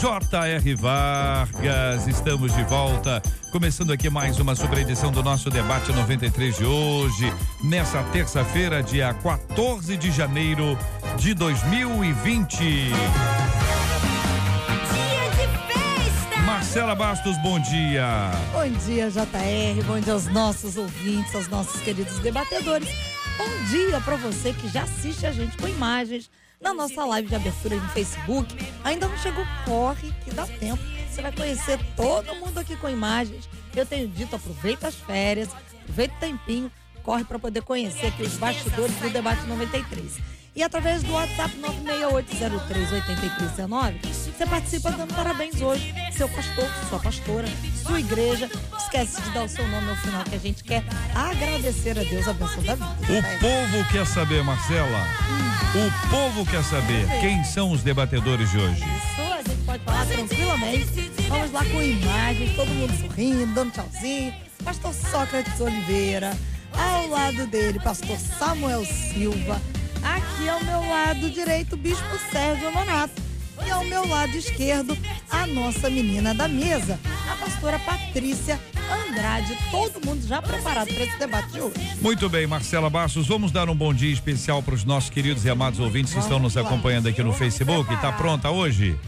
J.R. Vargas. Estamos de volta. Começando aqui mais uma sobre edição do nosso debate 93 de hoje, nessa terça-feira, dia 14 de janeiro de 2020. Marcela Bastos, bom dia. Bom dia, JR. Bom dia aos nossos ouvintes, aos nossos queridos debatedores. Bom dia para você que já assiste a gente com imagens na nossa live de abertura no Facebook. Ainda não chegou, corre que dá tempo. Você vai conhecer todo mundo aqui com imagens. Eu tenho dito, aproveita as férias, aproveita o tempinho, corre para poder conhecer aqui os bastidores do debate 93. E através do WhatsApp 968038319, você participa dando parabéns hoje. Seu pastor, sua pastora, sua igreja. Esquece de dar o seu nome ao final que a gente quer agradecer a Deus a bênção da vida. O povo quer saber, Marcela. O povo quer saber quem são os debatedores de hoje. Isso, a gente pode falar tranquilamente. Vamos lá com imagens, todo mundo sorrindo, dando tchauzinho. Pastor Sócrates Oliveira, ao lado dele, pastor Samuel Silva. Aqui ao meu lado direito, Bispo Sérgio Monato. E ao meu lado esquerdo, a nossa menina da mesa, a pastora Patrícia Andrade. Todo mundo já preparado para esse debate de hoje. Muito bem, Marcela Bastos, vamos dar um bom dia especial para os nossos queridos e amados ouvintes que estão nos acompanhando aqui no Facebook. Está pronta hoje?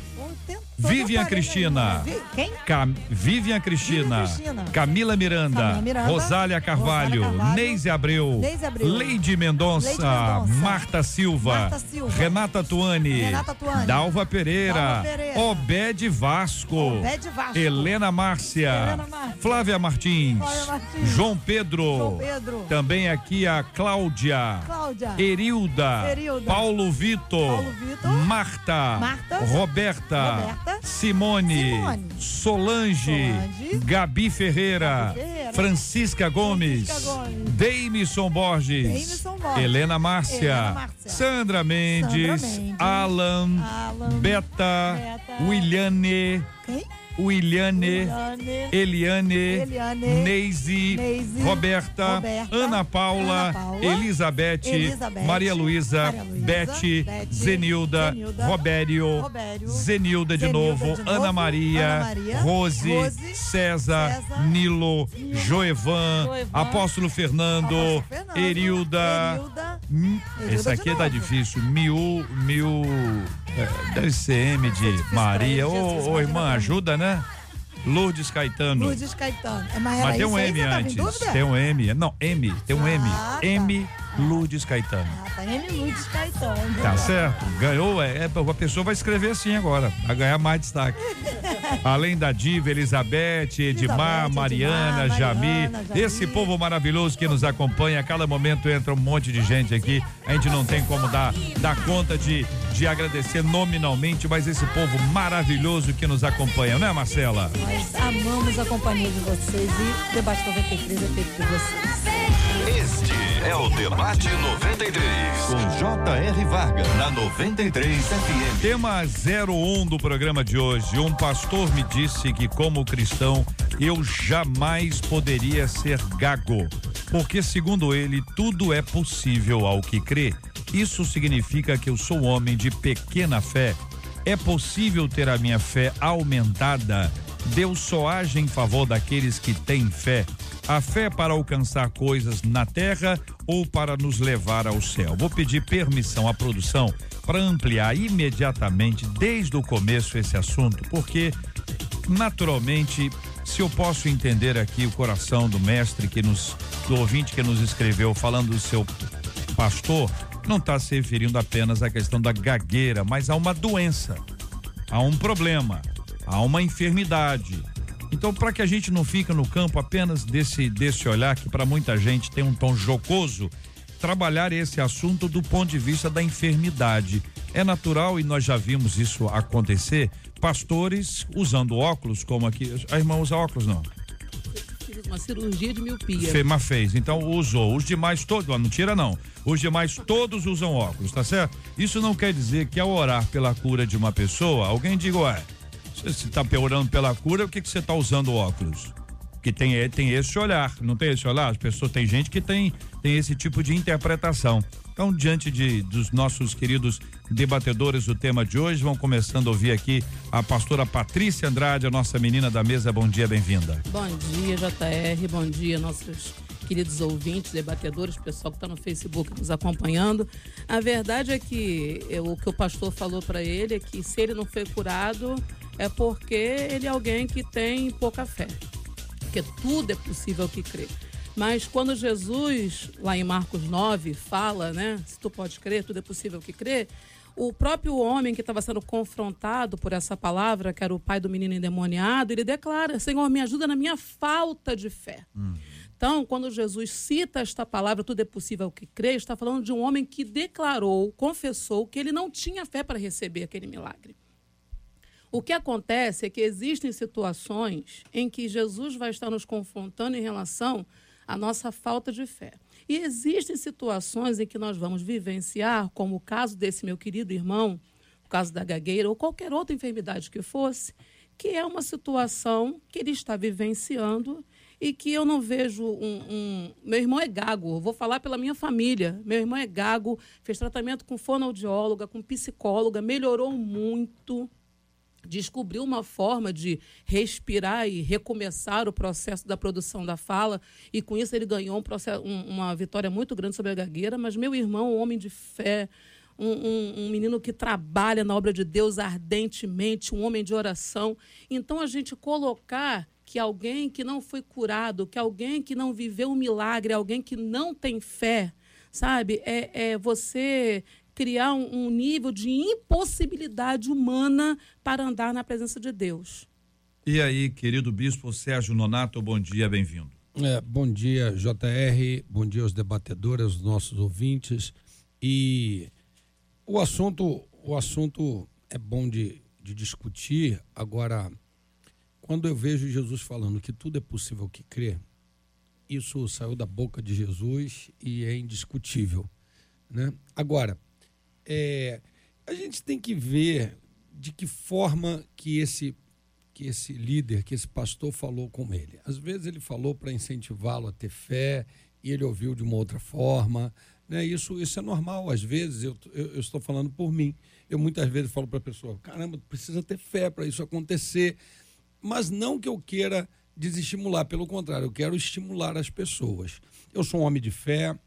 Vivian Cristina. Quem? Cam Vivian Cristina. Cristina. Camila Miranda. Camila Miranda. Rosália Carvalho. Rosália Carvalho. Neise Abreu. Neise Abreu. Leide Mendonça. Leide Mendonça. Marta Silva. Marta Silva. Renata Tuani. Renata Tuani. Dalva Pereira. Dalva Pereira. Obed Vasco. Obed Vasco. Helena Márcia. Helena Márcia. Flávia Martins. Flávia Martins. João Pedro. João Pedro. Também aqui a Cláudia. Cláudia. Erilda, Erilda. Paulo Vitor, Paulo Vitor. Marta, Marta. Roberta, Roberta. Simone, Simone. Solange, Solange. Gabi Ferreira, Gabi Ferreira. Francisca Gomes, Francisca Gomes. Deimison Borges, Deimison Borges. Helena Márcia, Helena Márcia. Sandra Mendes, Sandra Mendes. Alan, Alan. Beta, Beta. Williane, Quem? Williane, Eliane. Eliane, Neise, Neise, Roberta, Roberta, Ana Paula, Ana Paula, Elizabeth, Elizabeth, Maria Luísa, Beth, Zenilda, Zenilda, Robério, Robério, Zenilda de Zenilda novo, de novo, Ana Maria, Ana Maria, Rose, Rose, César, César, Nilo, Joevan, Joevan, Apóstolo Fernando, Apóstolo Fernando, Erilda. Erilda, Erilda Esse aqui tá difícil. Mil, mil. é, Deve ser M de Maria. Ô, irmã, ajuda, né? Lourdes Caetano. Lourdes Caetano. É, Mas, tem um M antes. Tem um M. Não, M. Tem um M. Ah, tá. M Lourdes Caetano. Ah, tá M. Lourdes Caetano. Tá certo? Ganhou, é, é, a pessoa vai escrever assim agora, vai ganhar mais destaque. Além da Diva, Elizabeth, Edmar, Elizabeth, Mariana, Edmar, Jami, Mariana, Jami. esse povo maravilhoso que nos acompanha, a cada momento entra um monte de gente aqui, a gente não tem como dar, dar conta de, de agradecer nominalmente, mas esse povo maravilhoso que nos acompanha, não é Marcela? Nós amamos a companhia de vocês e o Debate 93 é feito por vocês. Este é o Debate 93. Com J.R. Vargas. Na 93 FM. Tema 01 do programa de hoje. Um pastor me disse que, como cristão, eu jamais poderia ser gago. Porque, segundo ele, tudo é possível ao que crê. Isso significa que eu sou homem de pequena fé. É possível ter a minha fé aumentada. Deus só age em favor daqueles que têm fé. A fé para alcançar coisas na terra ou para nos levar ao céu. Vou pedir permissão à produção para ampliar imediatamente, desde o começo, esse assunto, porque, naturalmente, se eu posso entender aqui o coração do mestre que nos, do ouvinte que nos escreveu, falando do seu pastor, não está se referindo apenas à questão da gagueira, mas a uma doença, a um problema, a uma enfermidade. Então, para que a gente não fique no campo apenas desse, desse olhar que para muita gente tem um tom jocoso, trabalhar esse assunto do ponto de vista da enfermidade. É natural e nós já vimos isso acontecer. Pastores usando óculos, como aqui. A irmã usa óculos, não? Uma cirurgia de miopia. Fema fez, então usou. Os demais todos, não tira não. Os demais todos usam óculos, tá certo? Isso não quer dizer que ao orar pela cura de uma pessoa, alguém diga, ué, você está orando pela cura, o que, que você está usando óculos? Que tem, tem esse olhar, não tem esse olhar? As pessoas, tem gente que tem, tem esse tipo de interpretação. Então, diante de, dos nossos queridos debatedores do tema de hoje, vão começando a ouvir aqui a pastora Patrícia Andrade, a nossa menina da mesa. Bom dia, bem-vinda. Bom dia, JR. Bom dia, nossos queridos ouvintes, debatedores, pessoal que está no Facebook nos acompanhando. A verdade é que eu, o que o pastor falou para ele é que se ele não foi curado é porque ele é alguém que tem pouca fé. Porque tudo é possível que crê. Mas quando Jesus, lá em Marcos 9, fala, né? Se tu pode crer, tudo é possível que crê. O próprio homem que estava sendo confrontado por essa palavra, que era o pai do menino endemoniado, ele declara: Senhor, me ajuda na minha falta de fé. Uhum. Então, quando Jesus cita esta palavra, tudo é possível que crê, está falando de um homem que declarou, confessou que ele não tinha fé para receber aquele milagre. O que acontece é que existem situações em que Jesus vai estar nos confrontando em relação a nossa falta de fé. E existem situações em que nós vamos vivenciar, como o caso desse meu querido irmão, o caso da gagueira ou qualquer outra enfermidade que fosse, que é uma situação que ele está vivenciando e que eu não vejo um, um, Meu irmão é gago, vou falar pela minha família. Meu irmão é gago, fez tratamento com fonoaudióloga, com psicóloga, melhorou muito descobriu uma forma de respirar e recomeçar o processo da produção da fala, e com isso ele ganhou um processo, um, uma vitória muito grande sobre a gagueira. Mas meu irmão, um homem de fé, um, um, um, menino que trabalha na obra de Deus ardentemente, um homem de oração. Então, a gente colocar que alguém que não foi curado, que alguém que não viveu um milagre, alguém que não tem fé, sabe, é, é você criar um, um nível de impossibilidade humana para andar na presença de Deus. E aí, querido bispo Sérgio Nonato, bom dia, bem-vindo. É, bom dia, JR, bom dia aos debatedores, aos nossos ouvintes. E o assunto, o assunto é bom de, de discutir. Agora, quando eu vejo Jesus falando que tudo é possível que crê, isso saiu da boca de Jesus e é indiscutível. Né? Agora, é, a gente tem que ver de que forma que esse que esse líder, que esse pastor falou com ele. Às vezes ele falou para incentivá-lo a ter fé e ele ouviu de uma outra forma. Né? Isso, isso é normal. Às vezes, eu, eu, eu estou falando por mim. Eu muitas vezes falo para a pessoa: caramba, precisa ter fé para isso acontecer. Mas não que eu queira desestimular, pelo contrário, eu quero estimular as pessoas. Eu sou um homem de fé,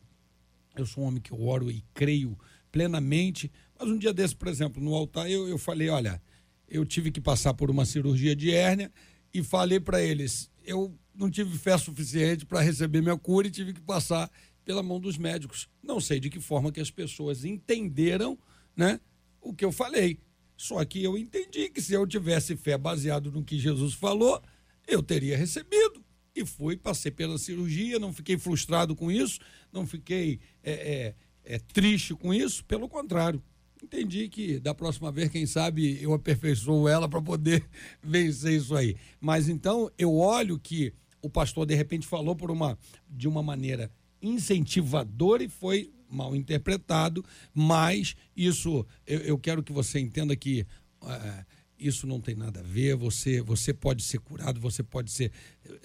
eu sou um homem que eu oro e creio plenamente. Mas um dia desse, por exemplo, no altar, eu, eu falei: olha, eu tive que passar por uma cirurgia de hérnia e falei para eles: eu não tive fé suficiente para receber minha cura e tive que passar pela mão dos médicos. Não sei de que forma que as pessoas entenderam né, o que eu falei. Só que eu entendi que se eu tivesse fé baseado no que Jesus falou, eu teria recebido. E fui, passei pela cirurgia, não fiquei frustrado com isso, não fiquei é, é, é, triste com isso, pelo contrário. Entendi que da próxima vez, quem sabe, eu aperfeiçoo ela para poder vencer isso aí. Mas então eu olho que o pastor de repente falou por uma de uma maneira incentivadora e foi mal interpretado, mas isso eu, eu quero que você entenda que uh, isso não tem nada a ver. Você, você pode ser curado, você pode ser,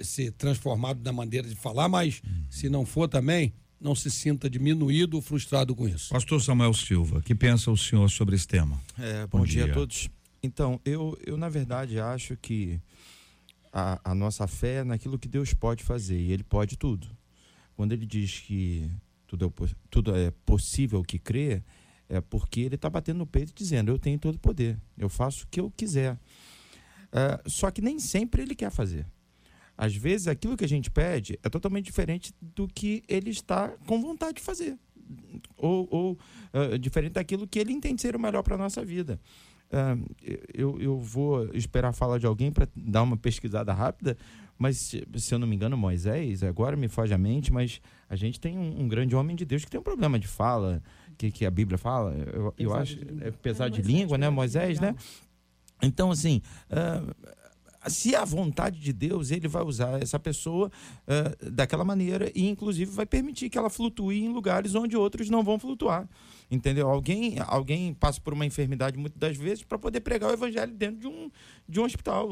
ser transformado na maneira de falar, mas se não for também, não se sinta diminuído ou frustrado com isso. Pastor Samuel Silva, que pensa o senhor sobre esse tema? É, bom, bom dia. dia. a todos. Então, eu, eu na verdade acho que a, a nossa fé é naquilo que Deus pode fazer e Ele pode tudo. Quando Ele diz que tudo é, tudo é possível que crê, é porque Ele está batendo no peito dizendo: Eu tenho todo o poder, eu faço o que eu quiser. É, só que nem sempre Ele quer fazer. Às vezes, aquilo que a gente pede é totalmente diferente do que ele está com vontade de fazer. Ou, ou uh, diferente daquilo que ele entende ser o melhor para a nossa vida. Uh, eu, eu vou esperar a fala de alguém para dar uma pesquisada rápida, mas se, eu não me engano, Moisés, agora me foge a mente, mas a gente tem um, um grande homem de Deus que tem um problema de fala, que, que a Bíblia fala? Eu, eu acho. É pesado É, de língua, né? Moisés, né? Então, assim. ah, se a vontade de Deus, ele vai usar essa pessoa ah, daquela maneira e, inclusive, vai permitir que ela flutue em lugares onde outros não vão flutuar. Entendeu? Alguém, alguém passa por uma enfermidade muitas das vezes para poder pregar o evangelho dentro de um, de um hospital,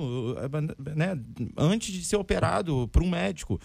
né? antes de ser operado por um médico.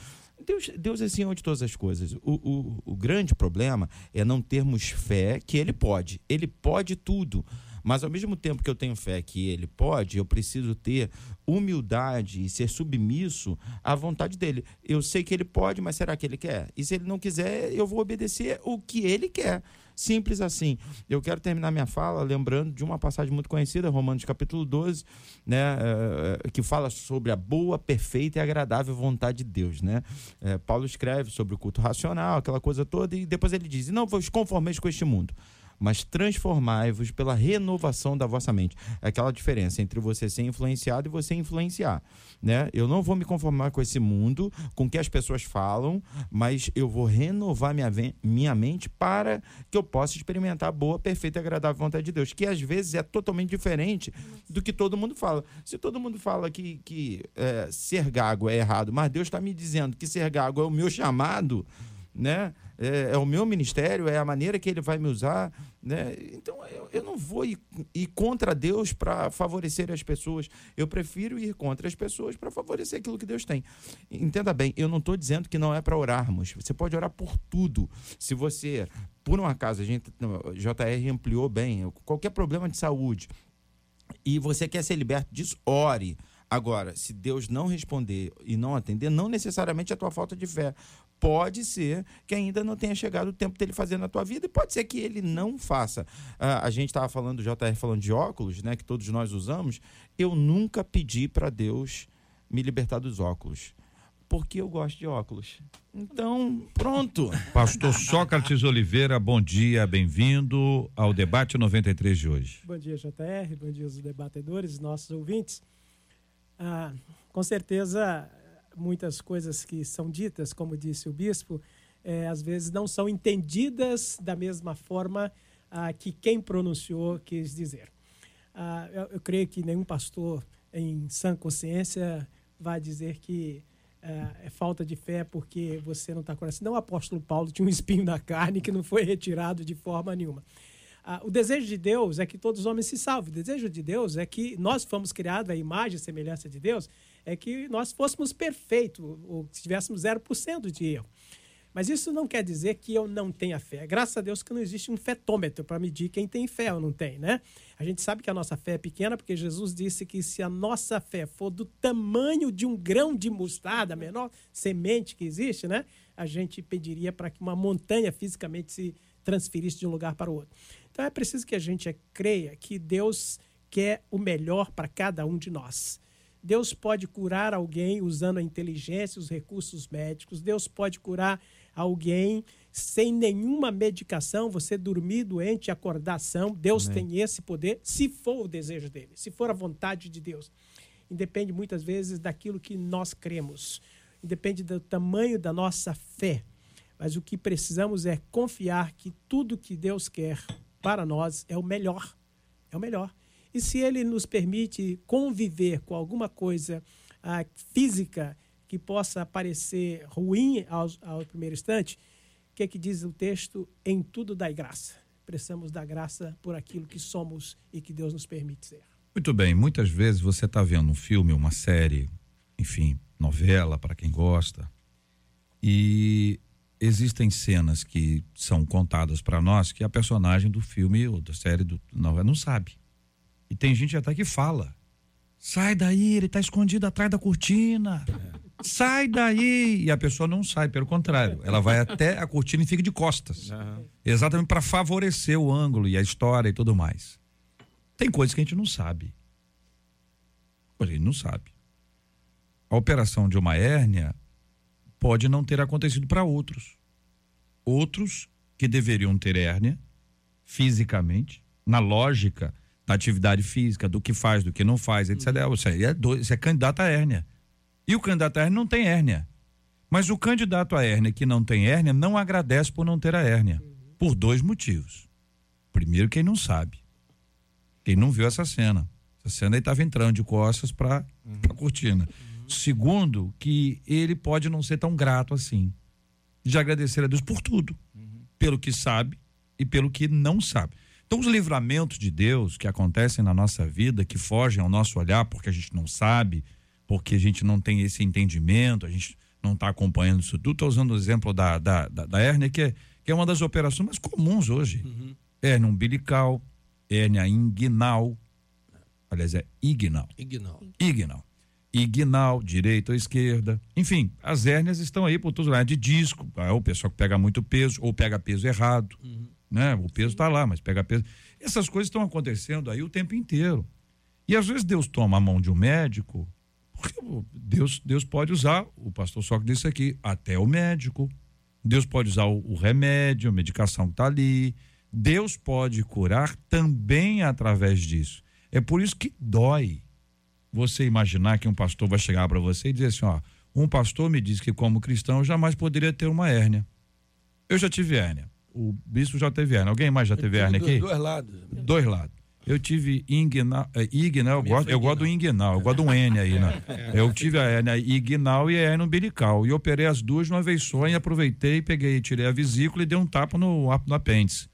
Deus, Deus é senhor de todas as coisas. O, o, o grande problema é não termos fé que ele pode. Ele pode tudo. Mas ao mesmo tempo que eu tenho fé que ele pode, eu preciso ter humildade e ser submisso à vontade dele. Eu sei que ele pode, mas será que ele quer? E se ele não quiser, eu vou obedecer o que ele quer. Simples assim. Eu quero terminar minha fala lembrando de uma passagem muito conhecida, Romanos capítulo 12, né, eh, que fala sobre a boa, perfeita e agradável vontade de Deus, né? Eh, Paulo escreve sobre o culto racional, aquela coisa toda, e depois ele diz: "Não vos conformeis com este mundo, mas transformai-vos pela renovação da vossa mente. É aquela diferença entre você ser influenciado e você influenciar, né? Eu não vou me conformar com esse mundo, com o que as pessoas falam, mas eu vou renovar minha, minha mente para que eu possa experimentar a boa, perfeita e agradável vontade de Deus, que às vezes é totalmente diferente do que todo mundo fala. Se todo mundo fala que, que é, ser gago é errado, mas Deus está me dizendo que ser gago é o meu chamado, né? É, é o meu ministério, é a maneira que ele vai me usar, né? Então eu, eu não vou ir, ir contra Deus para favorecer as pessoas. Eu prefiro ir contra as pessoas para favorecer aquilo que Deus tem. Entenda bem, eu não estou dizendo que não é para orarmos. Você pode orar por tudo. Se você, por um acaso, a gente, JR ampliou bem, qualquer problema de saúde e você quer ser liberto disso, ore. Agora, se Deus não responder e não atender, não necessariamente é a tua falta de fé. Pode ser que ainda não tenha chegado o tempo dele fazer na tua vida e pode ser que ele não faça. Ah, a gente estava falando, o JR falando de óculos, né, que todos nós usamos. Eu nunca pedi para Deus me libertar dos óculos, porque eu gosto de óculos. Então, pronto. Pastor Sócrates Oliveira, bom dia, bem-vindo ao debate 93 de hoje. Bom dia, JR. Bom dia, os debatedores, nossos ouvintes. Ah, com certeza, muitas coisas que são ditas, como disse o bispo, eh, às vezes não são entendidas da mesma forma ah, que quem pronunciou quis dizer. Ah, eu, eu creio que nenhum pastor em sã consciência vai dizer que ah, é falta de fé porque você não está com Senão o apóstolo Paulo tinha um espinho na carne que não foi retirado de forma nenhuma. Ah, o desejo de Deus é que todos os homens se salvem. O desejo de Deus é que nós fomos criados à imagem e semelhança de Deus, é que nós fôssemos perfeitos, ou que tivéssemos 0% de erro. Mas isso não quer dizer que eu não tenha fé. Graças a Deus que não existe um fetômetro para medir quem tem fé ou não tem, né? A gente sabe que a nossa fé é pequena porque Jesus disse que se a nossa fé for do tamanho de um grão de mostarda, a menor semente que existe, né? A gente pediria para que uma montanha fisicamente se transferisse de um lugar para o outro. Então é preciso que a gente creia que Deus quer o melhor para cada um de nós. Deus pode curar alguém usando a inteligência, os recursos médicos. Deus pode curar alguém sem nenhuma medicação, você dormir doente, acordar são. Deus Amém. tem esse poder, se for o desejo dele, se for a vontade de Deus. Independe muitas vezes daquilo que nós cremos, independe do tamanho da nossa fé. Mas o que precisamos é confiar que tudo que Deus quer para nós é o melhor. É o melhor. E se ele nos permite conviver com alguma coisa ah, física que possa parecer ruim ao, ao primeiro instante, o que, é que diz o texto? Em tudo dai graça. Precisamos dar graça por aquilo que somos e que Deus nos permite ser. Muito bem, muitas vezes você está vendo um filme, uma série, enfim, novela para quem gosta, e existem cenas que são contadas para nós que a personagem do filme ou da série do novela não sabe. E tem gente até que fala: sai daí, ele está escondido atrás da cortina. Sai daí! E a pessoa não sai, pelo contrário, ela vai até a cortina e fica de costas. Exatamente para favorecer o ângulo e a história e tudo mais. Tem coisas que a gente não sabe. A gente não sabe. A operação de uma hérnia pode não ter acontecido para outros. Outros que deveriam ter hérnia fisicamente, na lógica da atividade física, do que faz, do que não faz, etc. Você é, do, você é candidato à hérnia. E o candidato à hérnia não tem hérnia. Mas o candidato à hérnia que não tem hérnia não agradece por não ter a hérnia. Por dois motivos. Primeiro, quem não sabe. Quem não viu essa cena. Essa cena ele estava entrando de costas para uhum. a cortina. Uhum. Segundo, que ele pode não ser tão grato assim. De agradecer a Deus por tudo. Uhum. Pelo que sabe e pelo que não sabe. Então, os livramentos de Deus que acontecem na nossa vida, que fogem ao nosso olhar porque a gente não sabe, porque a gente não tem esse entendimento, a gente não está acompanhando isso tudo. Estou usando o exemplo da, da, da, da hérnia, que é, que é uma das operações mais comuns hoje. Uhum. Hérnia umbilical, hérnia inguinal. Aliás, é ignal. Ignal. Ignal. Ignal, direita ou esquerda. Enfim, as hérnias estão aí por todos lados. De disco, é o pessoal que pega muito peso ou pega peso errado. Uhum. Né? O peso está lá, mas pega peso. Essas coisas estão acontecendo aí o tempo inteiro. E às vezes Deus toma a mão de um médico porque Deus, Deus pode usar, o pastor Soc disse aqui, até o médico. Deus pode usar o, o remédio, a medicação que está ali. Deus pode curar também através disso. É por isso que dói você imaginar que um pastor vai chegar para você e dizer assim: ó, um pastor me disse que, como cristão, eu jamais poderia ter uma hérnia. Eu já tive hérnia. O bispo já teve hérnia. Alguém mais já teve hérnia aqui? Dois lados. Dois lados. Eu tive inguinal, é, ignal, eu gosto, eu gosto do inguinal, eu gosto do N aí, né? Eu tive a hérnia ignal e a hérnia umbilical. E operei as duas de uma vez só e aproveitei, peguei, tirei a vesícula e dei um tapa no, no apêndice.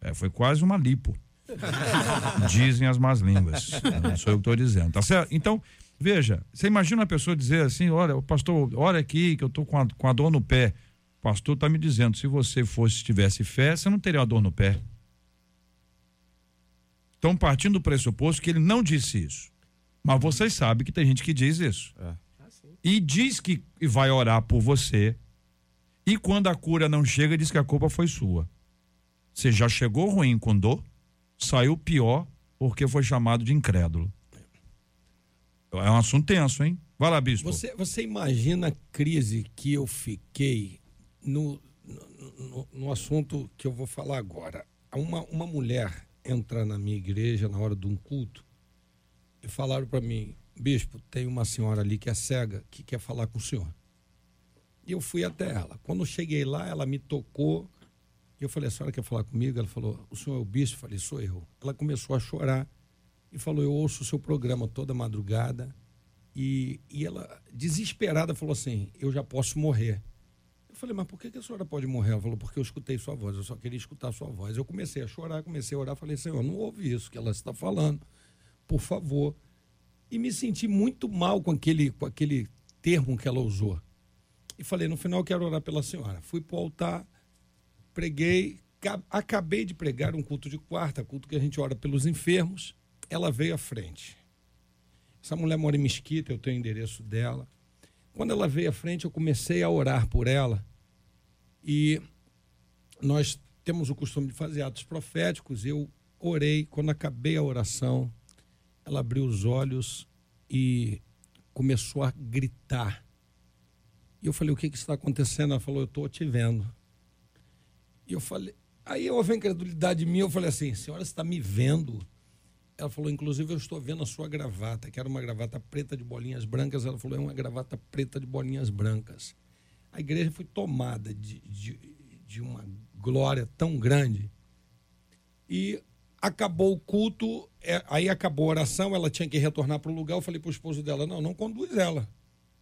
É, foi quase uma lipo. Dizem as más línguas. Não sou eu que estou dizendo, tá certo? Então, veja, você imagina uma pessoa dizer assim: olha, o pastor, olha aqui que eu estou com a, com a dor no pé. O pastor está me dizendo: se você fosse, tivesse fé, você não teria uma dor no pé. Estão partindo do pressuposto que ele não disse isso. Mas vocês sabem que tem gente que diz isso. É. E diz que vai orar por você. E quando a cura não chega, diz que a culpa foi sua. Você já chegou ruim com dor, saiu pior porque foi chamado de incrédulo. É um assunto tenso, hein? Vai lá, bispo. Você, você imagina a crise que eu fiquei no, no, no assunto que eu vou falar agora. Uma, uma mulher entrar na minha igreja na hora de um culto e falaram para mim, bispo, tem uma senhora ali que é cega que quer falar com o senhor. E eu fui até ela. Quando eu cheguei lá, ela me tocou. E eu falei, a senhora quer falar comigo? Ela falou, o senhor é o bispo? Eu falei, sou eu. Ela começou a chorar e falou, eu ouço o seu programa toda madrugada. E, e ela, desesperada, falou assim, eu já posso morrer. Eu falei, mas por que, que a senhora pode morrer? Ela falou, porque eu escutei sua voz, eu só queria escutar sua voz. Eu comecei a chorar, comecei a orar, falei, Senhor, não ouve isso que ela está falando, por favor. E me senti muito mal com aquele, com aquele termo que ela usou. E falei, no final eu quero orar pela senhora. Fui para o altar, preguei, acabei de pregar um culto de quarta, culto que a gente ora pelos enfermos. Ela veio à frente. Essa mulher mora em Mesquita, eu tenho o endereço dela. Quando ela veio à frente, eu comecei a orar por ela. E nós temos o costume de fazer atos proféticos. Eu orei. Quando acabei a oração, ela abriu os olhos e começou a gritar. E eu falei: O que, que está acontecendo? Ela falou: Eu estou te vendo. E eu falei. Aí houve a incredulidade minha. Eu falei assim: Senhora, você está me vendo? Ela falou, inclusive, eu estou vendo a sua gravata, que era uma gravata preta de bolinhas brancas. Ela falou, é uma gravata preta de bolinhas brancas. A igreja foi tomada de, de, de uma glória tão grande. E acabou o culto, é, aí acabou a oração, ela tinha que retornar para o lugar. Eu falei para o esposo dela: não, não conduz ela.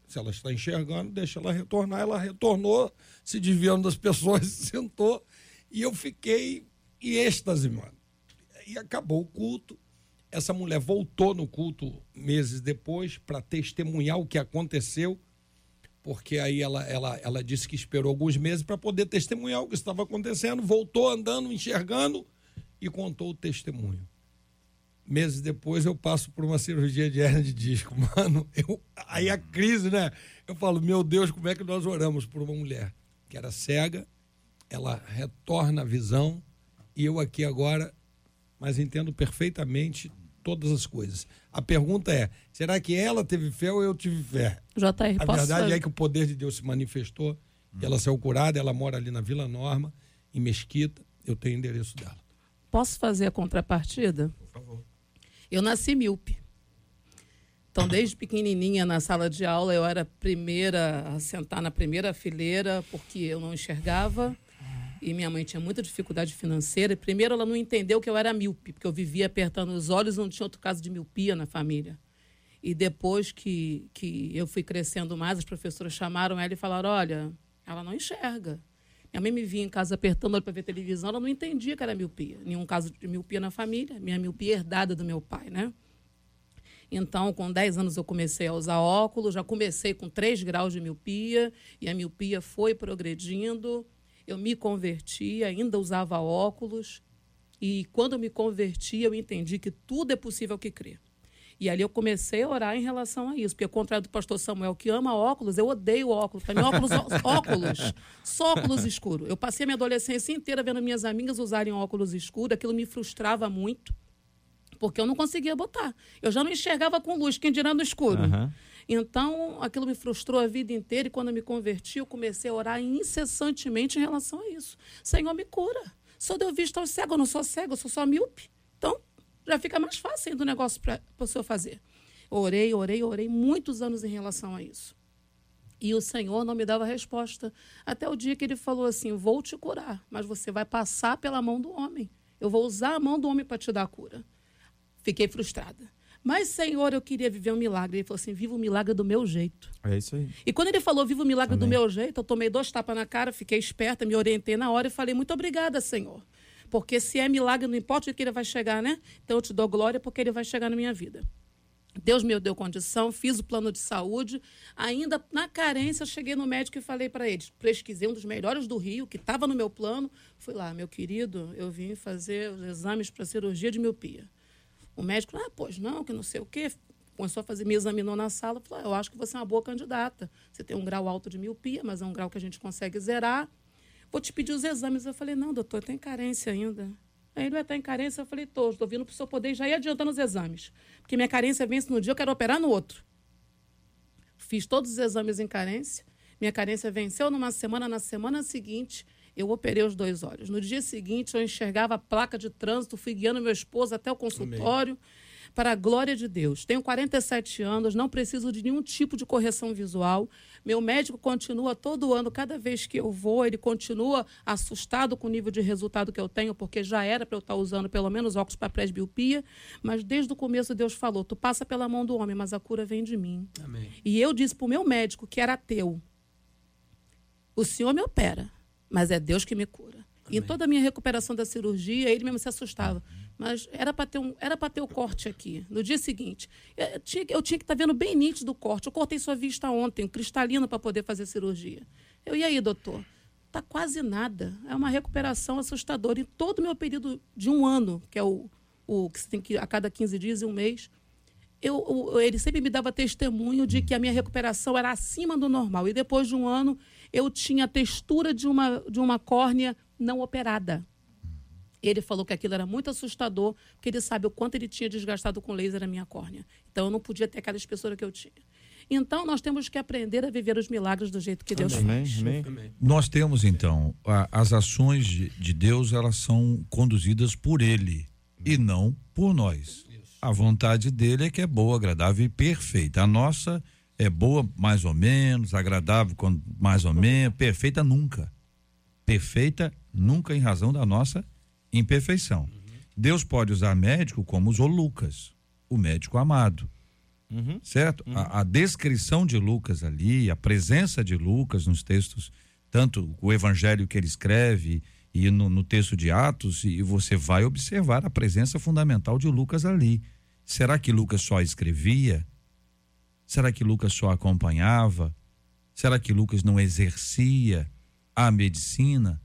Se ela está enxergando, deixa ela retornar. Ela retornou, se desviando das pessoas, sentou. E eu fiquei em êxtase, mano. E acabou o culto. Essa mulher voltou no culto meses depois para testemunhar o que aconteceu, porque aí ela, ela, ela disse que esperou alguns meses para poder testemunhar o que estava acontecendo, voltou andando, enxergando e contou o testemunho. Meses depois eu passo por uma cirurgia de hernia de disco. Mano, eu, aí a crise, né? Eu falo, meu Deus, como é que nós oramos por uma mulher que era cega, ela retorna a visão, e eu aqui agora, mas entendo perfeitamente todas as coisas. A pergunta é: será que ela teve fé ou eu tive fé? JR, a verdade é que o poder de Deus se manifestou, hum. ela saiu curada, ela mora ali na Vila Norma, em Mesquita. Eu tenho o endereço dela. Posso fazer a contrapartida? Por favor. Eu nasci míope. Então, desde pequenininha na sala de aula, eu era a primeira a sentar na primeira fileira porque eu não enxergava. E minha mãe tinha muita dificuldade financeira. Primeiro, ela não entendeu que eu era míope, porque eu vivia apertando os olhos, não tinha outro caso de miopia na família. E depois que, que eu fui crescendo mais, as professoras chamaram ela e falaram: olha, ela não enxerga. Minha mãe me via em casa apertando para ver televisão, ela não entendia que era miopia. Nenhum caso de miopia na família, minha miopia herdada do meu pai, né? Então, com 10 anos eu comecei a usar óculos, já comecei com 3 graus de miopia e a miopia foi progredindo. Eu me converti, ainda usava óculos e quando eu me converti, eu entendi que tudo é possível que crê. E ali eu comecei a orar em relação a isso, porque ao contrário do pastor Samuel, que ama óculos, eu odeio óculos. Para mim, óculos, óculos, só óculos escuro. Eu passei a minha adolescência inteira vendo minhas amigas usarem óculos escuros, aquilo me frustrava muito porque eu não conseguia botar. Eu já não enxergava com luz, quem dirá no escuro. Uhum. Então, aquilo me frustrou a vida inteira e quando eu me converti, eu comecei a orar incessantemente em relação a isso. Senhor, me cura. Só deu vista ao cego, eu não sou cego, eu sou só míope. Então, já fica mais fácil ainda o negócio para o senhor fazer. Orei, orei, orei muitos anos em relação a isso. E o Senhor não me dava resposta. Até o dia que ele falou assim: Vou te curar, mas você vai passar pela mão do homem. Eu vou usar a mão do homem para te dar a cura. Fiquei frustrada. Mas, Senhor, eu queria viver um milagre. Ele falou assim: viva o milagre do meu jeito. É isso aí. E quando ele falou, viva o milagre Amém. do meu jeito, eu tomei dois tapas na cara, fiquei esperta, me orientei na hora e falei: muito obrigada, Senhor. Porque se é milagre, não importa o que ele vai chegar, né? Então eu te dou glória porque ele vai chegar na minha vida. Deus me deu condição, fiz o plano de saúde. Ainda na carência, cheguei no médico e falei para ele: pesquisei um dos melhores do Rio, que estava no meu plano. Fui lá, meu querido, eu vim fazer os exames para cirurgia de miopia. O médico, ah, pois não, que não sei o quê. Começou a fazer, me examinou na sala, falou, ah, eu acho que você é uma boa candidata. Você tem um grau alto de miopia, mas é um grau que a gente consegue zerar. Vou te pedir os exames. Eu falei, não, doutor, tem carência ainda. Aí ele vai estar em carência. Eu falei, tô, estou vindo para o senhor poder já ir adiantando os exames. Porque minha carência vence no dia, eu quero operar no outro. Fiz todos os exames em carência. Minha carência venceu numa semana. Na semana seguinte, eu operei os dois olhos. No dia seguinte, eu enxergava a placa de trânsito, fui guiando meu esposo até o consultório. Amém. Para a glória de Deus. Tenho 47 anos, não preciso de nenhum tipo de correção visual. Meu médico continua todo ano, cada vez que eu vou, ele continua assustado com o nível de resultado que eu tenho, porque já era para eu estar usando pelo menos óculos para presbiopia. Mas desde o começo Deus falou: tu passa pela mão do homem, mas a cura vem de mim. Amém. E eu disse para o meu médico, que era ateu: o senhor me opera, mas é Deus que me cura. Amém. Em toda a minha recuperação da cirurgia, ele mesmo se assustava. Mas era para ter, um, era ter o corte aqui. No dia seguinte, eu tinha, eu tinha que estar tá vendo bem nítido o corte. Eu cortei sua vista ontem, cristalino, para poder fazer cirurgia. Eu, e aí, doutor? Tá quase nada. É uma recuperação assustadora. Em todo o meu período de um ano, que é o, o que você tem que a cada 15 dias e um mês, eu, ele sempre me dava testemunho de que a minha recuperação era acima do normal. E depois de um ano, eu tinha a textura de uma, de uma córnea não operada. Ele falou que aquilo era muito assustador, porque ele sabe o quanto ele tinha desgastado com laser a minha córnea. Então eu não podia ter aquela espessura que eu tinha. Então nós temos que aprender a viver os milagres do jeito que Deus Amém. faz. Amém. Nós temos então a, as ações de, de, Deus, elas são conduzidas por Ele e não por nós. A vontade dele é que é boa, agradável e perfeita. A nossa é boa mais ou menos, agradável mais ou menos, perfeita nunca. Perfeita nunca em razão da nossa imperfeição. Uhum. Deus pode usar médico como usou Lucas, o médico amado. Uhum. Certo? Uhum. A, a, descrição de Lucas ali, a presença de Lucas nos textos, tanto o evangelho que ele escreve e no, no texto de Atos, e você vai observar a presença fundamental de Lucas ali. Será que Lucas só escrevia? Será que Lucas só acompanhava? Será que Lucas não exercia a medicina?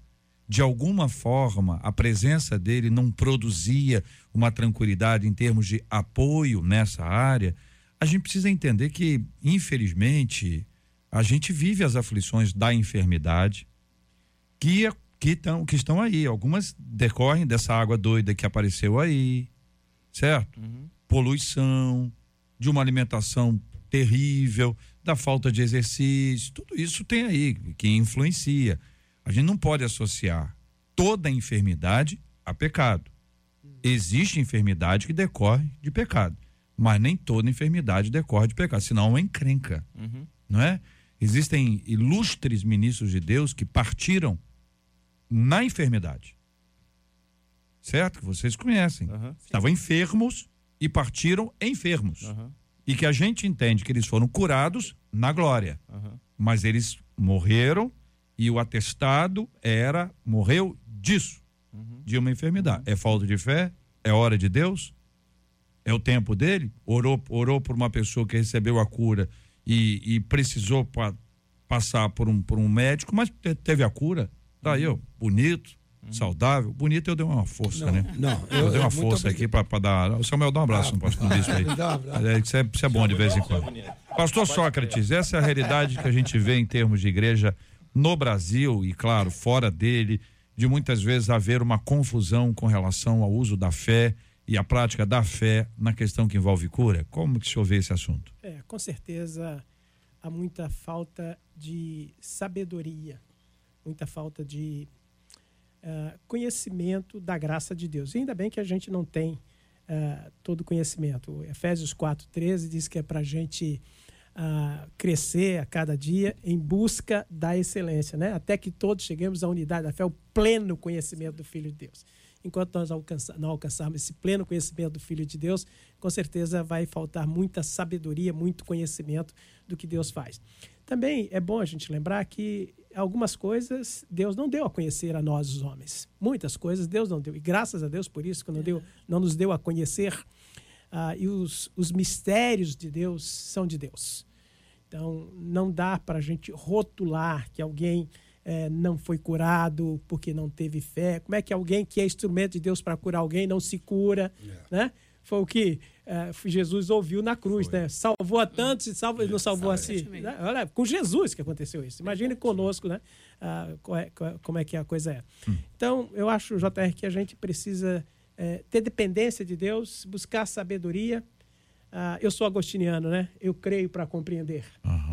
De alguma forma, a presença dele não produzia uma tranquilidade em termos de apoio nessa área? A gente precisa entender que, infelizmente, a gente vive as aflições da enfermidade que, que, tão, que estão aí. Algumas decorrem dessa água doida que apareceu aí, certo? Uhum. Poluição, de uma alimentação terrível, da falta de exercício, tudo isso tem aí que influencia. A gente não pode associar toda enfermidade a pecado. Existe enfermidade que decorre de pecado, mas nem toda enfermidade decorre de pecado, senão é uma encrenca, uhum. não é? Existem ilustres ministros de Deus que partiram na enfermidade. Certo? Que vocês conhecem. Aham. Estavam enfermos e partiram enfermos. Aham. E que a gente entende que eles foram curados na glória. Aham. Mas eles morreram e o atestado era morreu disso, de uma enfermidade. É falta de fé? É hora de Deus? É o tempo dele? Orou, orou por uma pessoa que recebeu a cura e, e precisou pa- passar por um, por um médico, mas te- teve a cura. Tá aí, ó, bonito, saudável. Bonito eu dei uma força, Não, né? não, Eu, eu- dei uma eu- muito força aqui pra, pra dar. O Samuel, dá um abraço no pastor bispo aí. Um. É, Isso é, isso é bom de vez em quando. Pastor Sócrates, essa é a realidade que a gente vê em termos de igreja no Brasil e, claro, fora dele, de muitas vezes haver uma confusão com relação ao uso da fé e a prática da fé na questão que envolve cura. Como que o senhor vê esse assunto? É, com certeza há muita falta de sabedoria, muita falta de ah, conhecimento da graça de Deus. E ainda bem que a gente não tem ah, todo conhecimento. Efésios 4,13 diz que é para a gente ah, crescer a cada dia em busca da excelência, né? até que todos cheguemos à unidade da fé, o pleno conhecimento do Filho de Deus. Enquanto nós não alcançarmos esse pleno conhecimento do Filho de Deus, com certeza vai faltar muita sabedoria, muito conhecimento do que Deus faz. Também é bom a gente lembrar que algumas coisas Deus não deu a conhecer a nós, os homens. Muitas coisas Deus não deu. E graças a Deus por isso que não, deu, não nos deu a conhecer. Ah, e os, os mistérios de Deus são de Deus. Então, não dá para a gente rotular que alguém eh, não foi curado porque não teve fé. Como é que alguém que é instrumento de Deus para curar alguém não se cura? Né? Foi o que eh, Jesus ouviu na cruz, né? Salvou a tantos e salva, não salvou a si. Né? Olha, com Jesus que aconteceu isso. Imagine conosco, né? Ah, qual é- qual é- como é que a coisa é. Então, eu acho, JR, que a gente precisa eh, ter dependência de Deus, buscar sabedoria. Ah, eu sou agostiniano, né? Eu creio para compreender.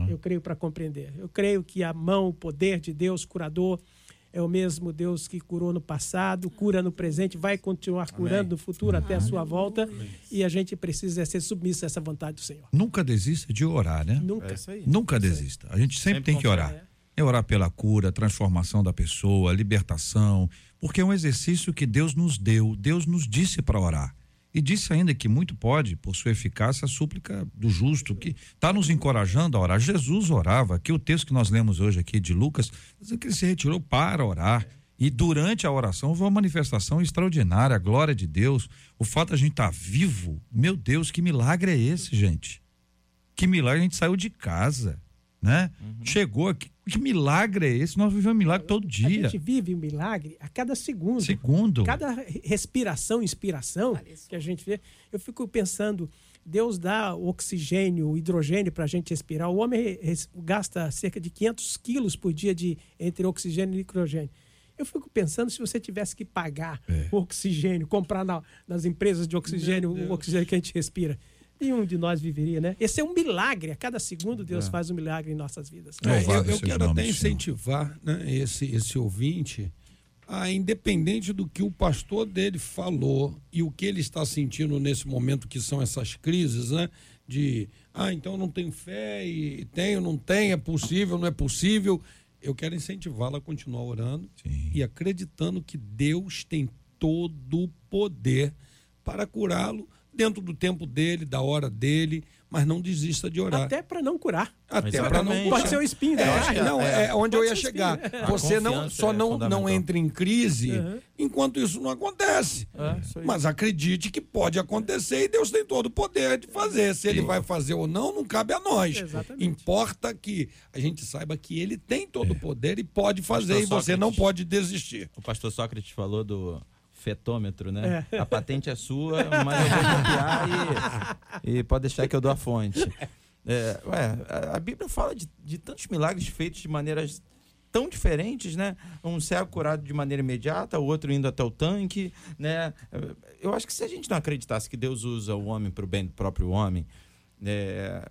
Eu creio para compreender. Eu creio que a mão, o poder de Deus, curador, é o mesmo Deus que curou no passado, cura no presente, vai continuar curando no futuro até a sua volta. E a gente precisa ser submisso a essa vontade do Senhor. Nunca desista de orar, né? Nunca. É isso aí. Nunca desista. A gente sempre, Sempre tem que orar. É orar pela cura, transformação da pessoa, libertação, porque é um exercício que Deus nos deu, Deus nos disse para orar. E disse ainda que muito pode, por sua eficácia, a súplica do justo, que está nos encorajando a orar. Jesus orava, que o texto que nós lemos hoje aqui de Lucas, diz que ele se retirou para orar. E durante a oração houve uma manifestação extraordinária, a glória de Deus. O fato de a gente estar vivo, meu Deus, que milagre é esse, gente? Que milagre, a gente saiu de casa, né? Chegou aqui. Que milagre é esse? Nós vivemos um milagre todo A dia. gente vive um milagre a cada segundo. Segundo. Cada respiração, inspiração que a gente vê, eu fico pensando, Deus dá oxigênio, hidrogênio para a gente respirar. O homem gasta cerca de 500 quilos por dia de, entre oxigênio e nitrogênio. Eu fico pensando se você tivesse que pagar É. o oxigênio, comprar na- nas empresas de oxigênio o oxigênio que a gente respira. Nenhum de nós viveria, né? Esse é um milagre. A cada segundo Deus faz um milagre em nossas vidas. É. É, eu, eu quero nome até incentivar né, esse, esse ouvinte a, independente do que o pastor dele falou e o que ele está sentindo nesse momento, que são essas crises, né? De, ah, então não tenho fé, e tenho, não tenho, é possível, não é possível. Eu quero incentivá-lo a continuar orando Sim. e acreditando que Deus tem todo o poder para curá-lo dentro do tempo dele, da hora dele, mas não desista de orar. Até para não curar. Até para não Pode curar. Pode ser o espinho da É, não, é. é, onde eu ia chegar. A Você não, só é não, não entra em crise Uhum. enquanto isso não acontece. É, isso. Mas acredite que pode acontecer e Deus tem todo o poder de fazer. Se ele vai fazer ou não, não cabe a nós. Exatamente. Importa que a gente saiba que ele tem todo o poder e pode fazer e você Sócrates. não pode desistir. O pastor Sócrates falou do fetômetro, né? É. A patente é sua, mas eu vou copiar e, e pode deixar que eu dou a fonte. É, ué, a- a Bíblia fala de, de tantos milagres feitos de maneiras tão diferentes, né? Um cego curado de maneira imediata, o outro indo até o tanque, né? Eu acho que se a gente não acreditasse que Deus usa o homem para o bem do próprio homem, é,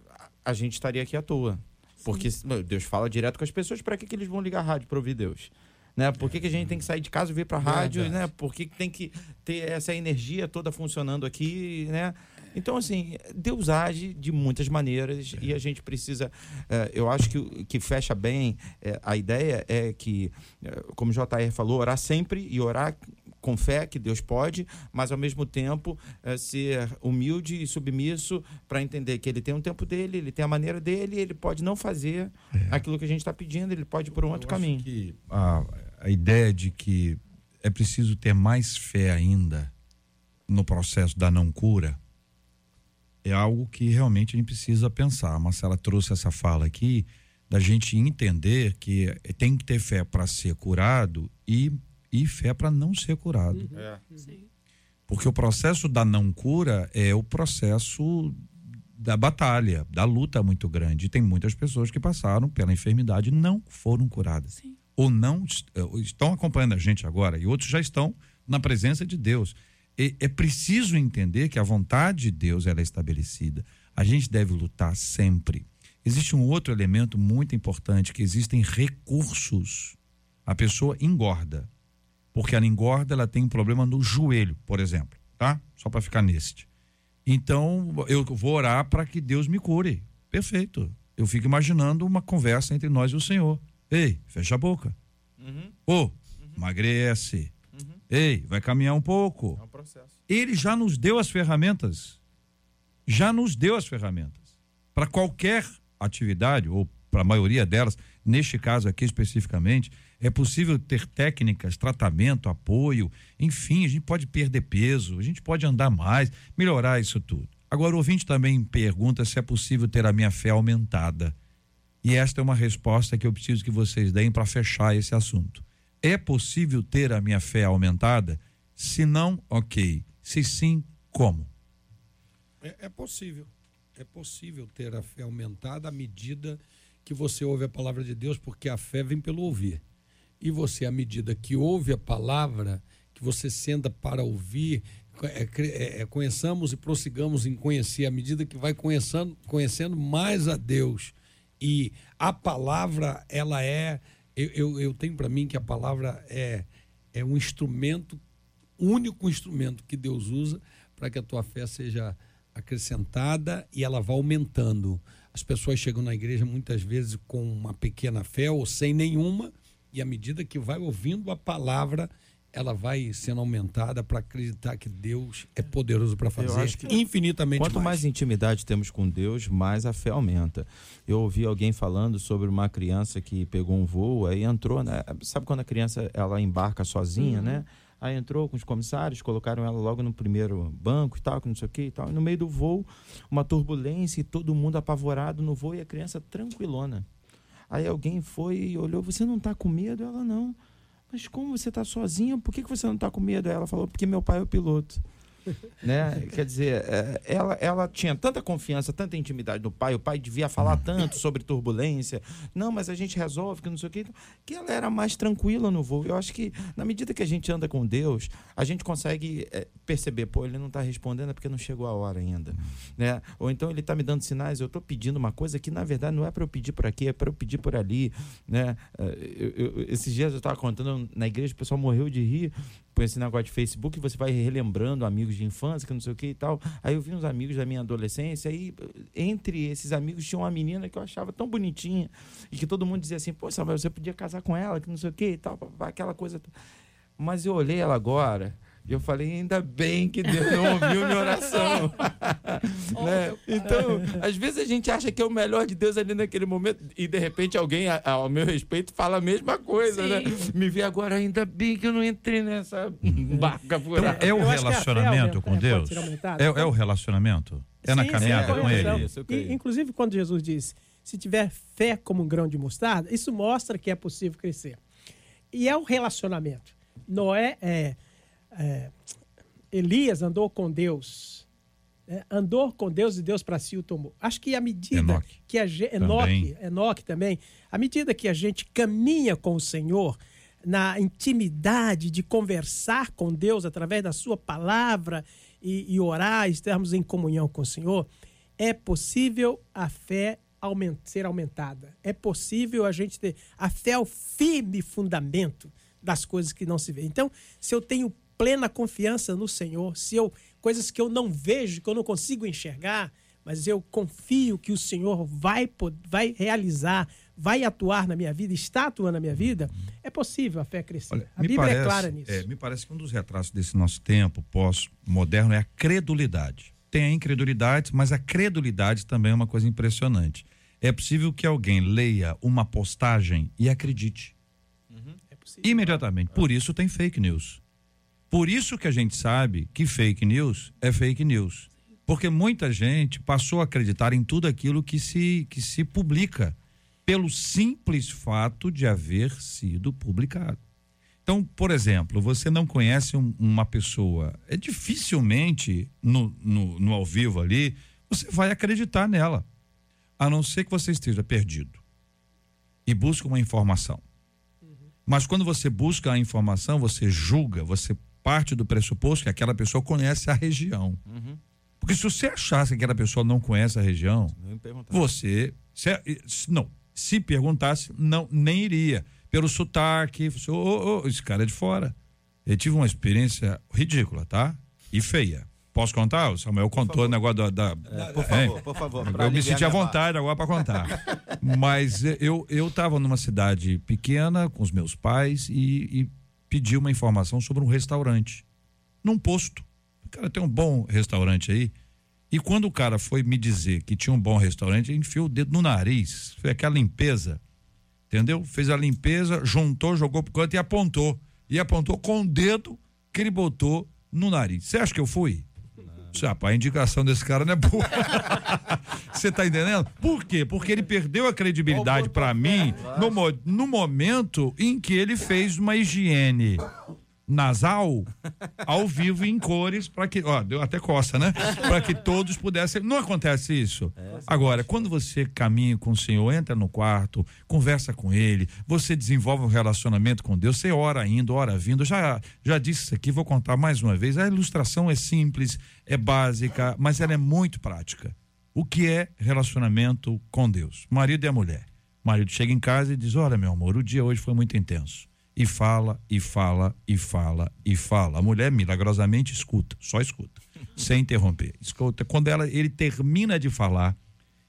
a gente estaria aqui à toa. Porque Deus fala direto com as pessoas, para que, que eles vão ligar a rádio para ouvir Deus? Né? Por que, que a gente tem que sair de casa e vir para a rádio? Verdade. Né? Por que, que tem que ter essa energia toda funcionando aqui? Né? Então, assim, Deus age de muitas maneiras e a gente precisa. eh, eu acho que o que fecha bem eh, a ideia é que, eh, como o JR falou, orar sempre e orar com fé que Deus pode, mas ao mesmo tempo ser humilde e submisso para entender que ele tem um tempo dele, ele tem a maneira dele, ele pode não fazer aquilo que a gente está pedindo, ele pode ir por um outro Eu acho caminho. que a, a ideia de que é preciso ter mais fé ainda no processo da não cura é algo que realmente a gente precisa pensar. A Marcela trouxe essa fala aqui da gente entender que tem que ter fé para ser curado e, e fé para não ser curado. Sim. Porque o processo da não cura é o processo da batalha, da luta muito grande. E tem muitas pessoas que passaram pela enfermidade e não foram curadas. Sim. Ou não eh, estão acompanhando a gente agora e outros já estão na presença de Deus. E é preciso entender que a vontade de Deus ela é estabelecida. A gente deve lutar sempre. Existe um outro elemento muito importante que existem recursos. A pessoa engorda porque ela engorda, ela tem um problema no joelho, por exemplo, tá? Só para ficar neste. Então, eu vou orar para que Deus me cure. Perfeito. Eu fico imaginando uma conversa entre nós e o Senhor. Ei, fecha a boca. Ô, emagrece. Ei, vai caminhar um pouco. É um processo. Ele já nos deu as ferramentas. Já nos deu as ferramentas. Para qualquer atividade, ou para a maioria delas, neste caso aqui especificamente, é possível ter técnicas, tratamento, apoio, enfim, a gente pode perder peso, a gente pode andar mais, melhorar isso tudo. Agora, o ouvinte também pergunta se é possível ter a minha fé aumentada. E esta é uma resposta que eu preciso que vocês deem para fechar esse assunto. É possível ter a minha fé aumentada? Se não, ok. Se sim, como? É, é possível. É possível ter a fé aumentada à medida que você ouve a palavra de Deus, porque a fé vem pelo ouvir. E você, à medida que ouve a palavra, que você senta para ouvir, é, é, é, conheçamos e prossigamos em conhecer, à medida que vai conhecendo, conhecendo mais a Deus. E a palavra, ela é. Eu, eu, eu tenho para mim que a palavra é, é um instrumento, único instrumento que Deus usa para que a tua fé seja acrescentada e ela vá aumentando. As pessoas chegam na igreja muitas vezes com uma pequena fé ou sem nenhuma, e à medida que vai ouvindo a palavra, ela vai sendo aumentada para acreditar que Deus é poderoso para fazer que infinitamente Quanto mais intimidade temos com Deus, mais a fé aumenta. Eu ouvi alguém falando sobre uma criança que pegou um voo, aí entrou, né? Sabe quando a criança ela embarca sozinha, né? Aí entrou com os comissários, colocaram ela logo no primeiro banco e tal, que não sei o que e tal. E no meio do voo, uma turbulência e todo mundo apavorado no voo e a criança tranquilona. Aí alguém foi e olhou, você não tá com medo? Ela não. Mas como você tá sozinha? Por que, que você não tá com medo? Ela falou, porque meu pai é o piloto. né? Quer dizer, é, ela, ela tinha tanta confiança, tanta intimidade do pai, o pai devia falar tanto sobre turbulência. Não, mas a gente resolve, que não sei o quê. Que ela era mais tranquila no voo. Eu acho que, na medida que a gente anda com Deus, a gente consegue é, perceber, pô, ele não está respondendo é porque não chegou a hora ainda. Né? Ou então ele está me dando sinais, eu estou pedindo uma coisa que, na verdade, não é para eu pedir por aqui, é para eu pedir por ali. Né? Eu- eu- esses dias eu estava contando na igreja, o pessoal morreu de rir por esse negócio de Facebook, você vai relembrando amigos de infância, que não sei o que e tal. Aí eu vi uns amigos da minha adolescência, aí entre esses amigos tinha uma menina que eu achava tão bonitinha, e que todo mundo dizia assim, pô, Samuel, você podia casar com ela, que não sei o que e tal, aquela coisa. Mas eu olhei ela agora. E eu falei, ainda bem que Deus não ouviu minha oração. né? Então, às vezes a gente acha que é o melhor de Deus ali naquele momento, e de repente alguém, a- ao meu respeito, fala a mesma coisa, Sim. né? Me vê agora, ainda bem que eu não entrei nessa barca Então, furada. é o Eu relacionamento com é, pode Deus? É, é o relacionamento? É na Sim, caminhada sim, com é, ele? então, e, Inclusive, quando Jesus diz, se tiver fé como um grão de mostarda, isso mostra que é possível crescer. E é o relacionamento. Noé, é, é, Elias andou com Deus, né? andou com Deus e Deus para si o tomou. Acho que à medida Enoque. que a gente, Também. Enoque, Enoque também, à medida que a gente caminha com o Senhor, na intimidade de conversar com Deus através da sua palavra e, e orar, estarmos em comunhão com o Senhor, é possível a fé aument- ser aumentada. É possível a gente ter. A fé é o firme fundamento das coisas que não se vê. Então, se eu tenho plena confiança no Senhor, se eu coisas que eu não vejo, que eu não consigo enxergar, mas eu confio que o Senhor vai, vai realizar, vai atuar na minha vida, está atuando na minha vida, é possível a fé crescer. Olha, a Bíblia é parece, é clara nisso. É, me parece que um dos retratos desse nosso tempo pós-moderno é a credulidade. Tem a incredulidade, mas a credulidade também é uma coisa impressionante. É possível que alguém leia uma postagem e acredite. Uhum. É Imediatamente. Por isso tem fake news. Por isso que a gente sabe que fake news é fake news. Porque muita gente passou a acreditar em tudo aquilo que se, que se publica, pelo simples fato de haver sido publicado. Então, por exemplo, você não conhece um, uma pessoa, é dificilmente no, no, no ao vivo ali, você vai acreditar nela, a não ser que você esteja perdido e busque uma informação. Mas quando você busca a informação, você julga, você parte do pressuposto que aquela pessoa conhece a região. Uhum. Porque se você achasse que aquela pessoa não conhece a região, você. Se, não, se perguntasse, não, nem iria. Pelo sotaque, você, oh, oh, esse cara é de fora. Eu tive uma experiência ridícula, tá? E feia. Posso contar? O Samuel contou o negócio da. da é, por favor, por favor. Eu me senti à vontade agora para contar. Mas eu eu estava numa cidade pequena com os meus pais e, e pedi uma informação sobre um restaurante. Num posto. Cara, tem um bom restaurante aí. E quando o cara foi me dizer que tinha um bom restaurante, enfiou o dedo no nariz, fez aquela limpeza, entendeu? Fez a limpeza, juntou, jogou pro canto e apontou. E apontou com o dedo que ele botou no nariz. Você acha que eu fui? Rapaz, a indicação desse cara não é boa. Você tá entendendo? Por quê? Porque ele perdeu a credibilidade para mim no, no momento em que ele fez uma higiene nasal ao vivo em cores para que, ó, deu até coça, né? Para que todos pudessem. Não acontece isso. É, Agora, quando você caminha com o Senhor, entra no quarto, conversa com ele, você desenvolve um relacionamento com Deus, você ora indo, ora vindo. Já já disse isso aqui, vou contar mais uma vez. A ilustração é simples, é básica, mas ela é muito prática. O que é relacionamento com Deus? Marido e a mulher. O marido chega em casa e diz: "Olha, meu amor, o dia hoje foi muito intenso." E fala, e fala, e fala, e fala. A mulher milagrosamente escuta, só escuta, sem interromper. Escuta. Quando ela, ele termina de falar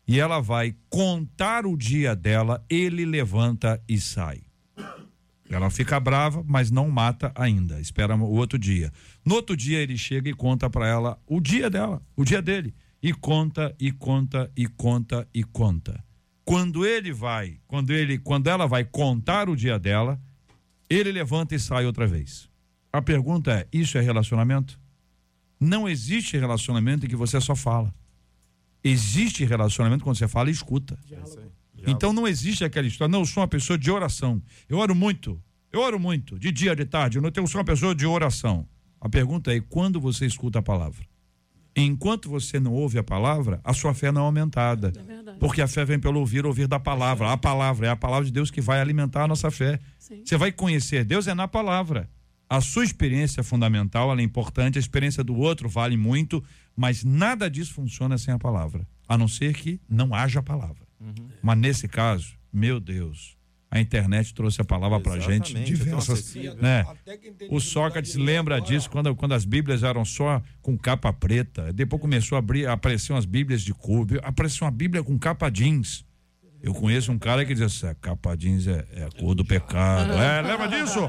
e ela vai contar o dia dela, ele levanta e sai. Ela fica brava, mas não mata ainda. Espera o outro dia. No outro dia ele chega e conta para ela o dia dela, o dia dele, e conta e conta e conta e conta. Quando ele vai, quando ele, quando ela vai contar o dia dela, ele levanta e sai outra vez. A pergunta é: isso é relacionamento? Não existe relacionamento em que você só fala. Existe relacionamento quando você fala e escuta. Então não existe aquela história. Não, eu sou uma pessoa de oração. Eu oro muito. Eu oro muito, de dia, de tarde. Eu não tenho, sou uma pessoa de oração. A pergunta é: quando você escuta a palavra? Enquanto você não ouve a palavra, a sua fé não é aumentada. É porque a fé vem pelo ouvir, ouvir da palavra. A palavra é a palavra de Deus que vai alimentar a nossa fé. Sim. Você vai conhecer Deus é na palavra. A sua experiência é fundamental, ela é importante, a experiência do outro vale muito, mas nada disso funciona sem a palavra, a não ser que não haja palavra. Uhum. Mas nesse caso, meu Deus, a internet trouxe a palavra para gente diversas, né? O Sócrates lembra disso quando, quando as Bíblias eram só com capa preta. Depois começou a abrir, apareceram as Bíblias de cor, apareceu uma Bíblia com capa jeans. Eu conheço um cara que diz assim: capa jeans é, é a cor do pecado. É, lembra disso?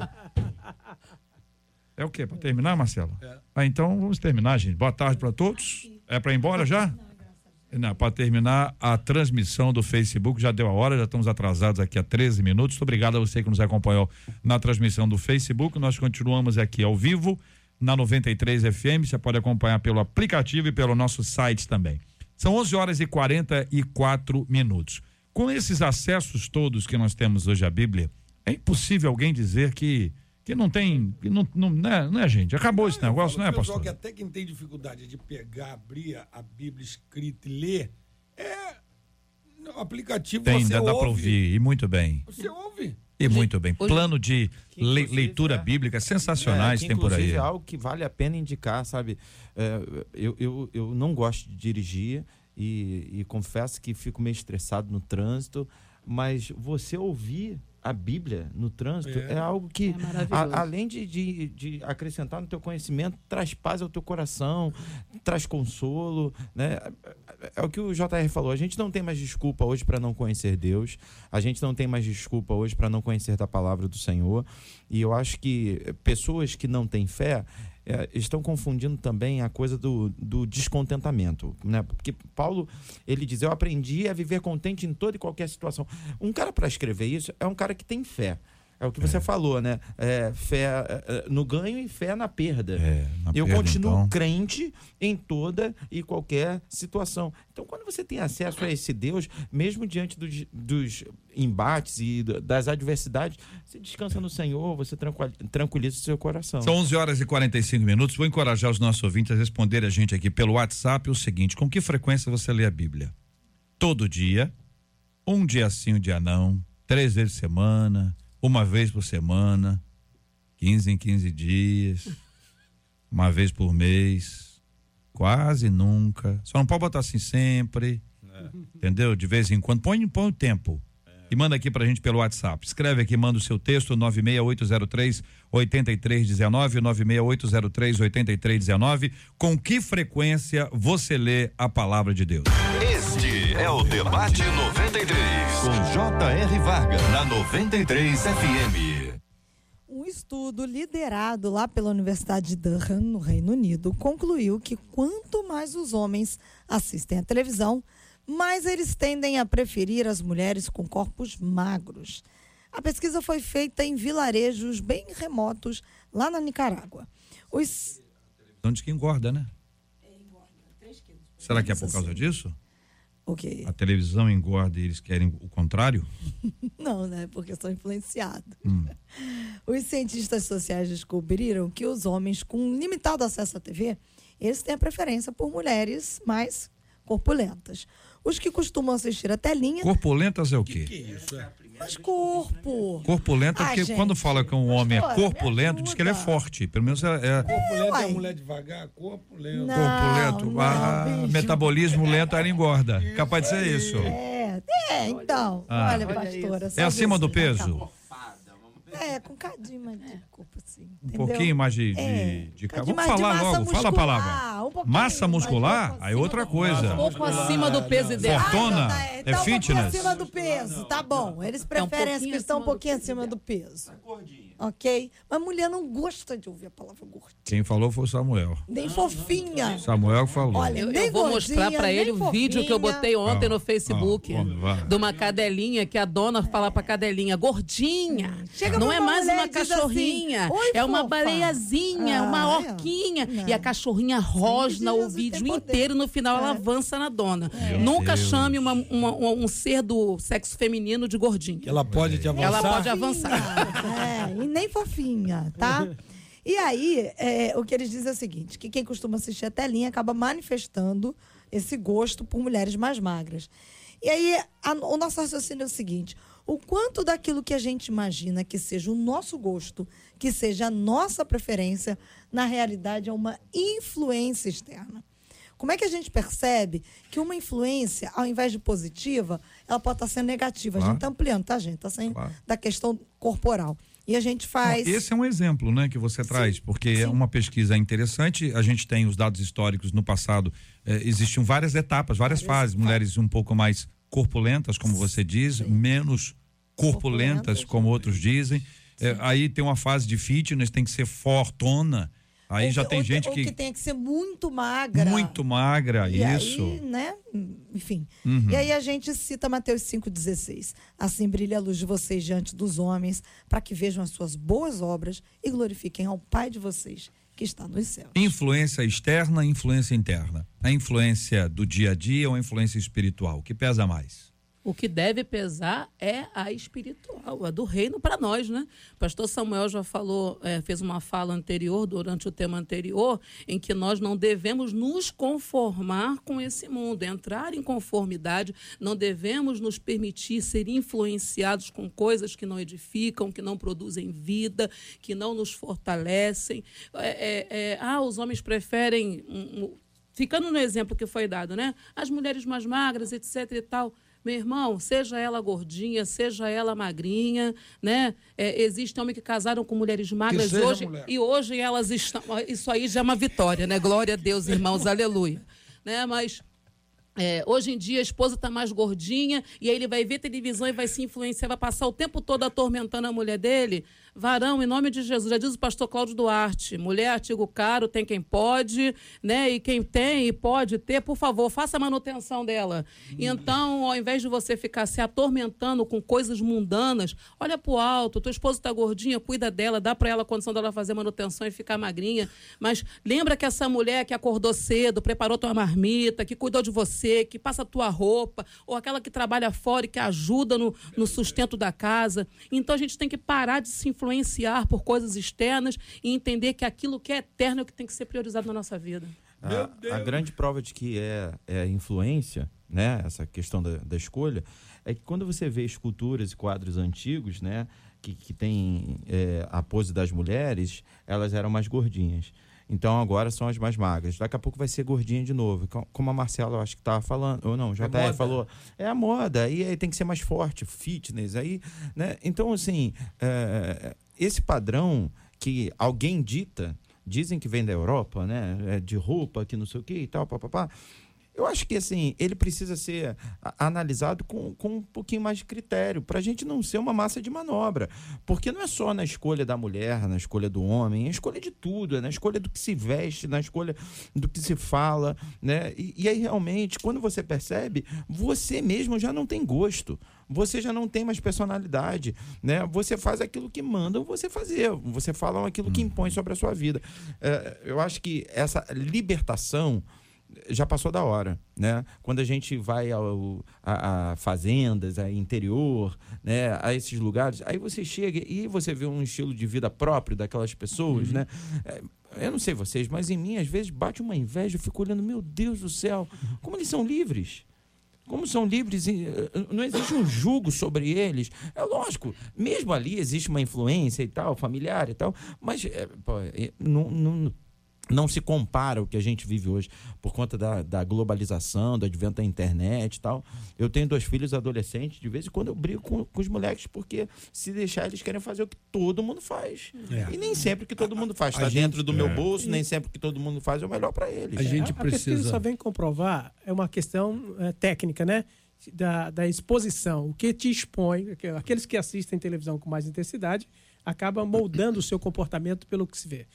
É o quê? Para terminar, Marcelo? É. Ah, então vamos terminar, gente. Boa tarde para todos. É para ir embora já? Para terminar, a transmissão do Facebook já deu a hora, já estamos atrasados aqui há 13 minutos. Muito obrigado a você que nos acompanhou na transmissão do Facebook. Nós continuamos aqui ao vivo na 93 FM. Você pode acompanhar pelo aplicativo e pelo nosso site também. São 11 horas e 44 minutos. Com esses acessos todos que nós temos hoje à Bíblia, é impossível alguém dizer que que não tem. Que não, não, né, né, gente? Acabou não, esse negócio, né, pastor? que até quem tem dificuldade de pegar, abrir a Bíblia escrita e ler, é. No aplicativo tem, você dá, ouve. dá para ouvir, e muito bem. Você ouve. E muito bem. Plano de le, leitura é, bíblica sensacionais é, tem por aí. É algo que vale a pena indicar, sabe? É, eu, eu, eu não gosto de dirigir e, e confesso que fico meio estressado no trânsito, mas você ouvir a Bíblia no trânsito é, é algo que, é a, além de, de, de, acrescentar no teu conhecimento, traz paz ao teu coração, traz consolo. Né? É o que o JR falou. A gente não tem mais desculpa hoje para não conhecer Deus, a gente não tem mais desculpa hoje para não conhecer da palavra do Senhor. E eu acho que pessoas que não têm fé, é, estão confundindo também a coisa do, do descontentamento, né? Porque Paulo, ele diz, eu aprendi a viver contente em toda e qualquer situação. Um cara para escrever isso é um cara que tem fé. É o que você é. falou, né? É, fé é, é, no ganho e fé na perda. É, na eu perda, continuo então... crente em toda e qualquer situação. Então, quando você tem acesso a esse Deus, mesmo diante dos, dos embates e das adversidades, você descansa no Senhor, você tranquiliza o seu coração. São 11 horas e 45 minutos. Vou encorajar os nossos ouvintes a responder a gente aqui pelo WhatsApp o seguinte: com que frequência você lê a Bíblia? Todo dia? Um dia sim, um dia não? Três vezes por semana? Uma vez por semana, 15 em 15 dias, uma vez por mês, quase nunca. Só não pode botar assim sempre, é. entendeu? De vez em quando. Põe, põe o tempo. É. E manda aqui pra gente pelo WhatsApp. Escreve aqui, manda o seu texto, 96803 8319, 96803 8319. Com que frequência você lê a palavra de Deus? Este é o Debate 93 com J.R. Varga na 93 FM. Um estudo liderado lá pela Universidade de Durham, no Reino Unido, concluiu que quanto mais os homens assistem à televisão, mais eles tendem a preferir as mulheres com corpos magros. A pesquisa foi feita em vilarejos bem remotos lá na Nicarágua. Os... Onde que engorda, né? Será que é por causa disso? O quê? A televisão engorda e eles querem o contrário? Não, né? Porque são influenciados. Hum. Os cientistas sociais descobriram que os homens com limitado acesso à TV, eles têm a preferência por mulheres mais corpulentas. Os que costumam assistir a telinha. Corpulentas é o quê? Que, que é isso? É? Mas corpo. Corpulento, ah, porque gente, quando fala que um homem é corpulento, diz que ele é forte. Pelo menos é. é... Corpulento é, é mulher devagar, corpulento. Não, corpulento. Não, ah, metabolismo lento, ela engorda. Capaz de ser isso. É, é então. Ah. Olha, pastora. É acima do peso? É, com cadinho mais de corpo, assim. Um pouquinho mais de. de, é, de... Vamos falar logo, muscular, fala a palavra. Um massa muscular, aí outra coisa. Um pouco acima do peso ideal. Fortuna ah, é, então, fitness. Um acima do peso, tá bom. Eles preferem é um as que estão um pouquinho acima do peso. Do peso ok? Mas mulher não gosta de ouvir a palavra gordinha. Quem falou foi o Samuel. Nem fofinha. Samuel falou. Olha, eu, eu vou mostrar para ele o vídeo que eu botei ontem ah, no Facebook ah, de uma cadelinha que a dona fala pra cadelinha, gordinha. Chega não é mais uma assim, cachorrinha, assim, é uma baleiazinha, ah, uma é? orquinha. Não. E a cachorrinha rosna o vídeo inteiro no final é. ela avança na dona. É. Nunca Deus. chame uma, uma, um ser do sexo feminino de gordinha. Ela pode te avançar. Ela pode avançar. É, nem fofinha, tá? E aí, é, o que eles dizem é o seguinte: que quem costuma assistir a telinha acaba manifestando esse gosto por mulheres mais magras. E aí, a, o nosso raciocínio é o seguinte: o quanto daquilo que a gente imagina que seja o nosso gosto, que seja a nossa preferência, na realidade é uma influência externa. Como é que a gente percebe que uma influência, ao invés de positiva, ela pode estar sendo negativa? A gente está ampliando, tá, gente? Está saindo claro. da questão corporal. E a gente faz. Esse é um exemplo, né, que você traz, sim, porque sim. é uma pesquisa interessante. A gente tem os dados históricos no passado. Eh, existiam várias etapas, várias, várias fases. Etapas. Mulheres um pouco mais corpulentas, como você diz, sim. menos corpulentas, corpulentas, como outros dizem. Eh, aí tem uma fase de fitness, tem que ser fortona. Aí ou já tem gente que. que tem que ser muito magra. Muito magra, e isso. Aí, né? Enfim. Uhum. E aí a gente cita Mateus 5,16. Assim brilha a luz de vocês diante dos homens, para que vejam as suas boas obras e glorifiquem ao Pai de vocês que está nos céus. Influência externa, influência interna. A influência do dia a dia ou a influência espiritual? O que pesa mais? O que deve pesar é a espiritual, a do reino para nós, né? O pastor Samuel já falou, é, fez uma fala anterior, durante o tema anterior, em que nós não devemos nos conformar com esse mundo, entrar em conformidade, não devemos nos permitir ser influenciados com coisas que não edificam, que não produzem vida, que não nos fortalecem. É, é, é ah, os homens preferem. Um, um, ficando no exemplo que foi dado, né? As mulheres mais magras, etc e tal Meu irmão, seja ela gordinha, seja ela magrinha, né? É, existem homens que casaram com mulheres magras hoje mulher. e hoje elas estão. Isso aí já é uma vitória, né? Glória a Deus, irmãos, aleluia. Né? Mas é, hoje em dia a esposa está mais gordinha e aí ele vai ver televisão e vai se influenciar, vai passar o tempo todo atormentando a mulher dele. Varão, em nome de Jesus, já diz o pastor Cláudio Duarte, mulher artigo caro, tem quem pode, né? E quem tem e pode ter, por favor, faça a manutenção dela. Então, ao invés de você ficar se atormentando com coisas mundanas, olha pro alto, tua esposa está gordinha, cuida dela, dá para ela a condição dela fazer manutenção e ficar magrinha. Mas lembra que essa mulher que acordou cedo, preparou tua marmita, que cuidou de você, que passa tua roupa, ou aquela que trabalha fora e que ajuda no, no sustento da casa. Então a gente tem que parar de se influenciar influenciar por coisas externas e entender que aquilo que é eterno é o que tem que ser priorizado na nossa vida. A, a grande prova de que é, é influência, né, essa questão da, da escolha, é que quando você vê esculturas e quadros antigos, né, que, que tem é, a pose das mulheres, elas eram mais gordinhas. Então agora são as mais magras. Daqui a pouco vai ser gordinha de novo. Como a Marcela, eu acho que estava falando, ou não, já é falou. É a moda. E aí tem que ser mais forte, fitness. Aí, né? Então, assim, é, esse padrão que alguém dita, dizem que vem da Europa, né? É de roupa, que não sei o que e tal, papapá. Eu acho que assim, ele precisa ser analisado com, com um pouquinho mais de critério, para a gente não ser uma massa de manobra. Porque não é só na escolha da mulher, na escolha do homem, é a escolha de tudo, é na escolha do que se veste, na escolha do que se fala. Né? E, e aí, realmente, quando você percebe, você mesmo já não tem gosto você já não tem mais personalidade, né? Você faz aquilo que mandam você fazer, você fala aquilo que impõe sobre a sua vida. É, eu acho que essa libertação já passou da hora, né? Quando a gente vai ao, a, a, fazendas, a interior, né? A esses lugares, aí você chega e você vê um estilo de vida próprio daquelas pessoas, uhum. né? É, eu não sei vocês, mas em mim às vezes bate uma inveja, eu fico olhando, meu Deus do céu, como eles são livres. Como são livres, eh, não existe um julgo sobre eles. É lógico, mesmo ali existe uma influência e tal, familiar e tal, mas é, pô, não, não não se compara o que a gente vive hoje por conta da, da, globalização, do advento da internet e tal. Eu tenho dois filhos adolescentes, de vez em quando eu brigo com, com os moleques, porque se deixar, eles querem fazer o que todo mundo faz. É. E nem sempre que todo mundo faz. Está dentro do é. meu bolso, nem sempre que todo mundo faz é o melhor para eles. A gente precisa. A pesquisa só vem comprovar, é uma questão é, técnica, né? Da, da exposição, o que te expõe, aqueles que assistem televisão com mais intensidade acabam moldando o seu comportamento pelo que se vê.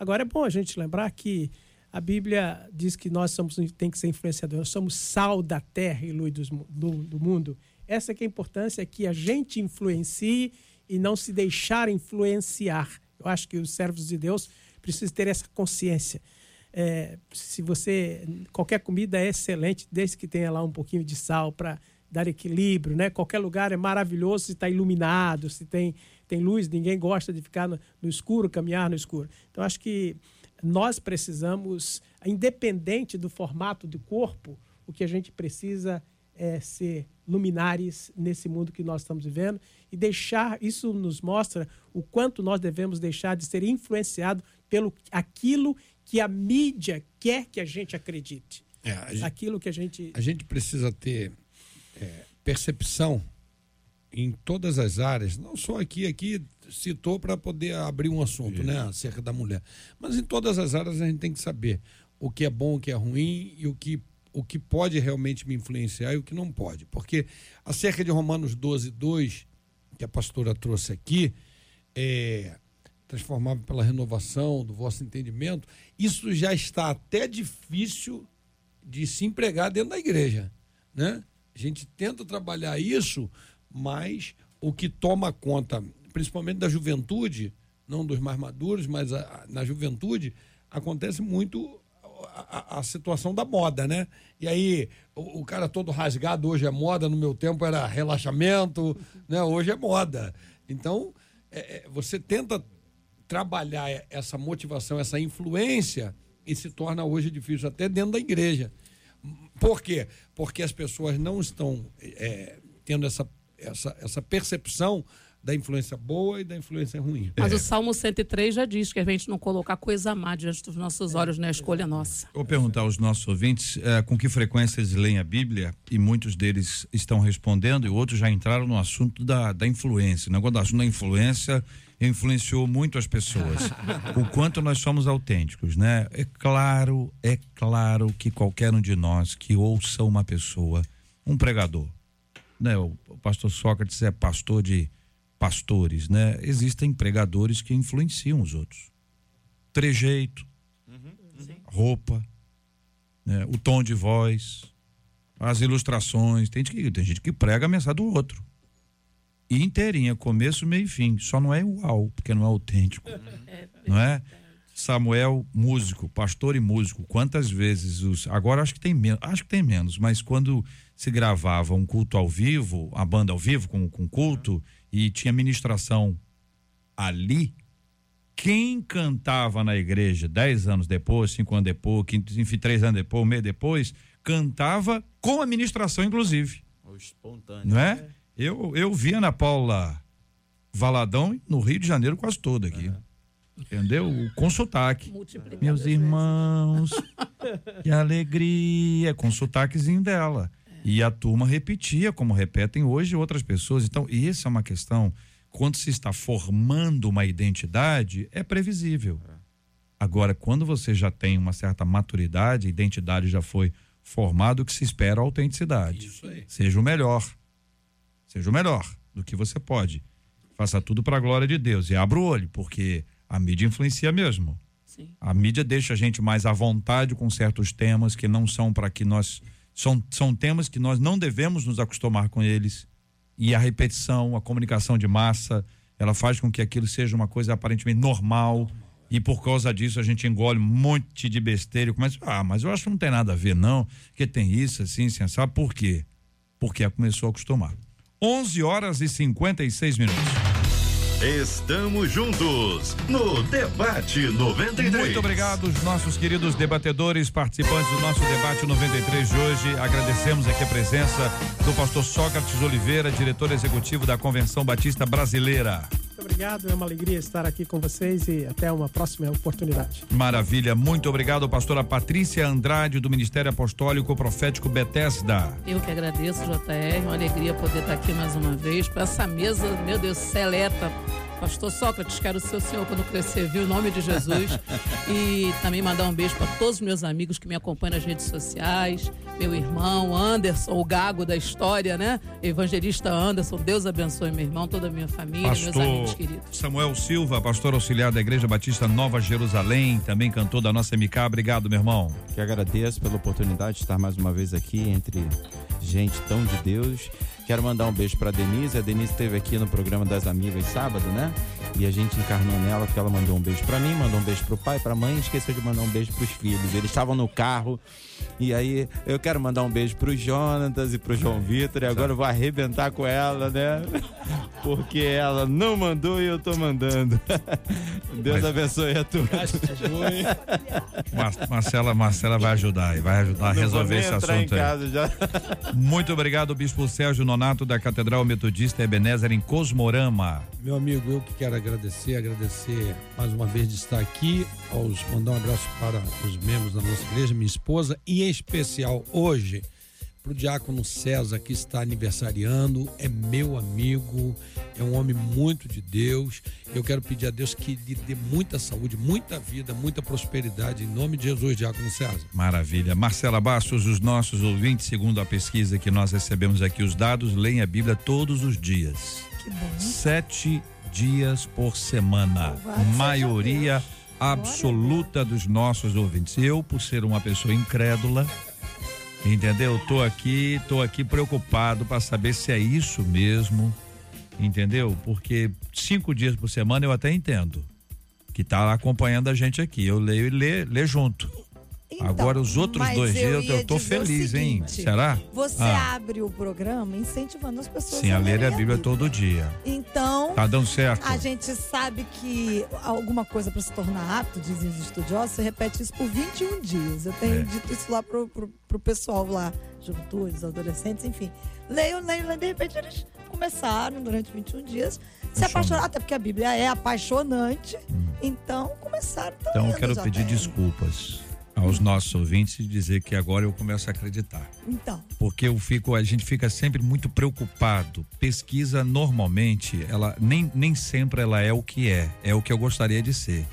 Agora é bom a gente lembrar que a Bíblia diz que nós somos, tem que ser influenciadores, somos sal da terra e luz do, do mundo. Essa que é a importância, é que a gente influencie e não se deixar influenciar. Eu acho que os servos de Deus precisam ter essa consciência. É, se você qualquer comida é excelente desde que tenha lá um pouquinho de sal para dar equilíbrio, né? Qualquer lugar é maravilhoso se está iluminado, se tem, tem luz, ninguém gosta de ficar no, no, escuro, caminhar no escuro. Então, acho que nós precisamos, independente do formato do corpo, o que a gente precisa é ser luminares nesse mundo que nós estamos vivendo e deixar, isso nos mostra o quanto nós devemos deixar de ser influenciado pelo aquilo que a mídia quer que a gente acredite. É, a gente, aquilo que a gente. A gente precisa ter é, percepção em todas as áreas, não só aqui, aqui citou para poder abrir um assunto, né, acerca da mulher, mas em todas as áreas a gente tem que saber o que é bom, o que é ruim e o que o que pode realmente me influenciar e o que não pode. Porque acerca de Romanos 12, 2, que a pastora trouxe aqui, é, transformável pela renovação do vosso entendimento, isso já está até difícil de se empregar dentro da igreja, né? A gente tenta trabalhar isso, mas o que toma conta, principalmente da juventude, não dos mais maduros, mas a, na juventude, acontece muito a, a, situação da moda, né? E aí, o, o, cara todo rasgado hoje é moda, no meu tempo era relaxamento, né? Hoje é moda. Então, é, é você tenta trabalhar essa motivação, essa influência, e se torna hoje difícil, até dentro da igreja. Por quê? Porque as pessoas não estão é, tendo essa, essa, essa percepção da influência boa e da influência ruim. Mas o Salmo 103 já diz que a gente não colocar coisa má diante dos nossos olhos, não é escolha nossa. Vou perguntar aos nossos ouvintes eh, com que frequência eles leem a Bíblia e muitos deles estão respondendo e outros já entraram no assunto da, da influência. O negócio do assunto da influência influenciou muito as pessoas. o quanto nós somos autênticos, né? É claro, é claro que qualquer um de nós que ouça uma pessoa, um pregador, né? O, pastor Sócrates é pastor de pastores, né? Existem pregadores que influenciam os outros. Trejeito, roupa, né? o tom de voz, as ilustrações. Tem gente, que, tem gente que prega a mensagem do outro. E inteirinha, começo, meio e fim. Só não é igual, porque não é autêntico. Não é? Samuel, músico, pastor e músico. Quantas vezes os. Agora acho que tem menos, acho que tem menos, mas quando se gravava um culto ao vivo, a banda ao vivo com, com culto, e tinha ministração ali, quem cantava na igreja dez anos depois, cinco anos depois, quinto, enfim, três anos depois, um mês depois, cantava com a ministração, inclusive. O espontâneo. Não é? Eu, eu vi Ana Paula Valadão no Rio de Janeiro quase todo aqui. Entendeu? Com sotaque. Meus irmãos, que alegria, com sotaquezinho dela. E a turma repetia, como repetem hoje outras pessoas. Então, isso é uma questão, quando se está formando uma identidade, é previsível. Agora, quando você já tem uma certa maturidade, a identidade já foi formada, o que se espera é a autenticidade. Isso aí. Seja o melhor. Seja o melhor do que você pode. Faça tudo para a glória de Deus. E abra o olho, porque a mídia influencia mesmo. Sim. A mídia deixa a gente mais à vontade com certos temas que não são para que nós. São, são temas que nós não devemos nos acostumar com eles. E a repetição, a comunicação de massa, ela faz com que aquilo seja uma coisa aparentemente normal. E por causa disso a gente engole um monte de besteira e começa, ah, mas eu acho que não tem nada a ver, não, que tem isso, assim, assim, sabe por quê? Porque começou a acostumar. 11 horas e 56 minutos. Estamos juntos no Debate 93. Muito obrigado, os nossos queridos debatedores, participantes do nosso debate 93 de hoje. Agradecemos aqui a presença do pastor Sócrates Oliveira, diretor executivo da Convenção Batista Brasileira. Muito obrigado, é uma alegria estar aqui com vocês e até uma próxima oportunidade. Maravilha, muito obrigado, pastora Patrícia Andrade, do Ministério Apostólico Profético Betesda. Eu que agradeço, JR. Uma alegria poder estar aqui mais uma vez com essa mesa, meu Deus, seleta. Pastor Sócrates, quero ser o senhor quando crescer, viu? Em nome de Jesus. E também mandar um beijo para todos os meus amigos que me acompanham nas redes sociais. Meu irmão Anderson, o gago da história, né? Evangelista Anderson, Deus abençoe meu irmão, toda a minha família, meus amigos Pastor queridos. Samuel Silva, pastor auxiliar da Igreja Batista Nova Jerusalém, também cantor da nossa MK. Obrigado, meu irmão. Que agradeço pela oportunidade de estar mais uma vez aqui entre gente tão de Deus. Quero mandar um beijo para Denise. A Denise esteve aqui no programa das amigas sábado, né? E a gente encarnou nela porque ela mandou um beijo para mim, mandou um beijo pro pai, pra mãe, e esqueceu de mandar um beijo pros filhos. Eles estavam no carro. E aí eu quero mandar um beijo pro Jonatas e pro João Vitor. E agora eu vou arrebentar com ela, né? Porque ela não mandou e eu tô mandando. Deus Mas- abençoe a todos. Mar- Marcela, Marcela vai ajudar aí, vai ajudar a resolver esse assunto em aí. Muito obrigado, Bispo Sérgio Nonato, da Catedral Metodista Ebenezer, em Cosmorama. Meu amigo, eu que quero agradecer, agradecer mais uma vez de estar aqui, aos, mandar um abraço para os membros da nossa igreja, minha esposa, e em especial hoje para o diácono César, que está aniversariando, é meu amigo, é um homem muito de Deus. Eu quero pedir a Deus que lhe dê muita saúde, muita vida, muita prosperidade, em nome de Jesus, diácono César. Maravilha. Marcela Bastos, os nossos ouvintes, segundo a pesquisa que nós recebemos aqui, os dados, leem a Bíblia todos os dias. Que bom. Sete dias por semana. Louvado Maioria absoluta dos nossos ouvintes. Eu, por ser uma pessoa incrédula, entendeu? Tô aqui, tô aqui preocupado para saber se é isso mesmo, entendeu? Porque cinco dias por semana eu até entendo que tá acompanhando a gente aqui. Eu leio e lê, lê junto. Então, Agora os outros dois eu dias eu tô feliz, hein? seguinte, Será? Você Ah. abre o programa incentivando as pessoas Sim, a ler lerem a Bíblia todo dia. Então, Tá dando certo? a gente sabe que alguma coisa para se tornar apto, dizem os estudiosos, você repete isso por 21 dias. Eu tenho É. dito isso lá pro, pro, pro pessoal lá, juventudes, adolescentes, enfim. Leiam, leiam, leiam, de repente eles começaram durante 21 dias se apaixonar, até porque a Bíblia é apaixonante. Então começaram também. Então eu quero pedir desculpas aos nossos ouvintes e dizer que agora eu começo a acreditar. Então, Porque eu fico, a gente fica sempre muito preocupado. Pesquisa normalmente, ela nem, nem sempre ela é o que é, é o que eu gostaria de ser.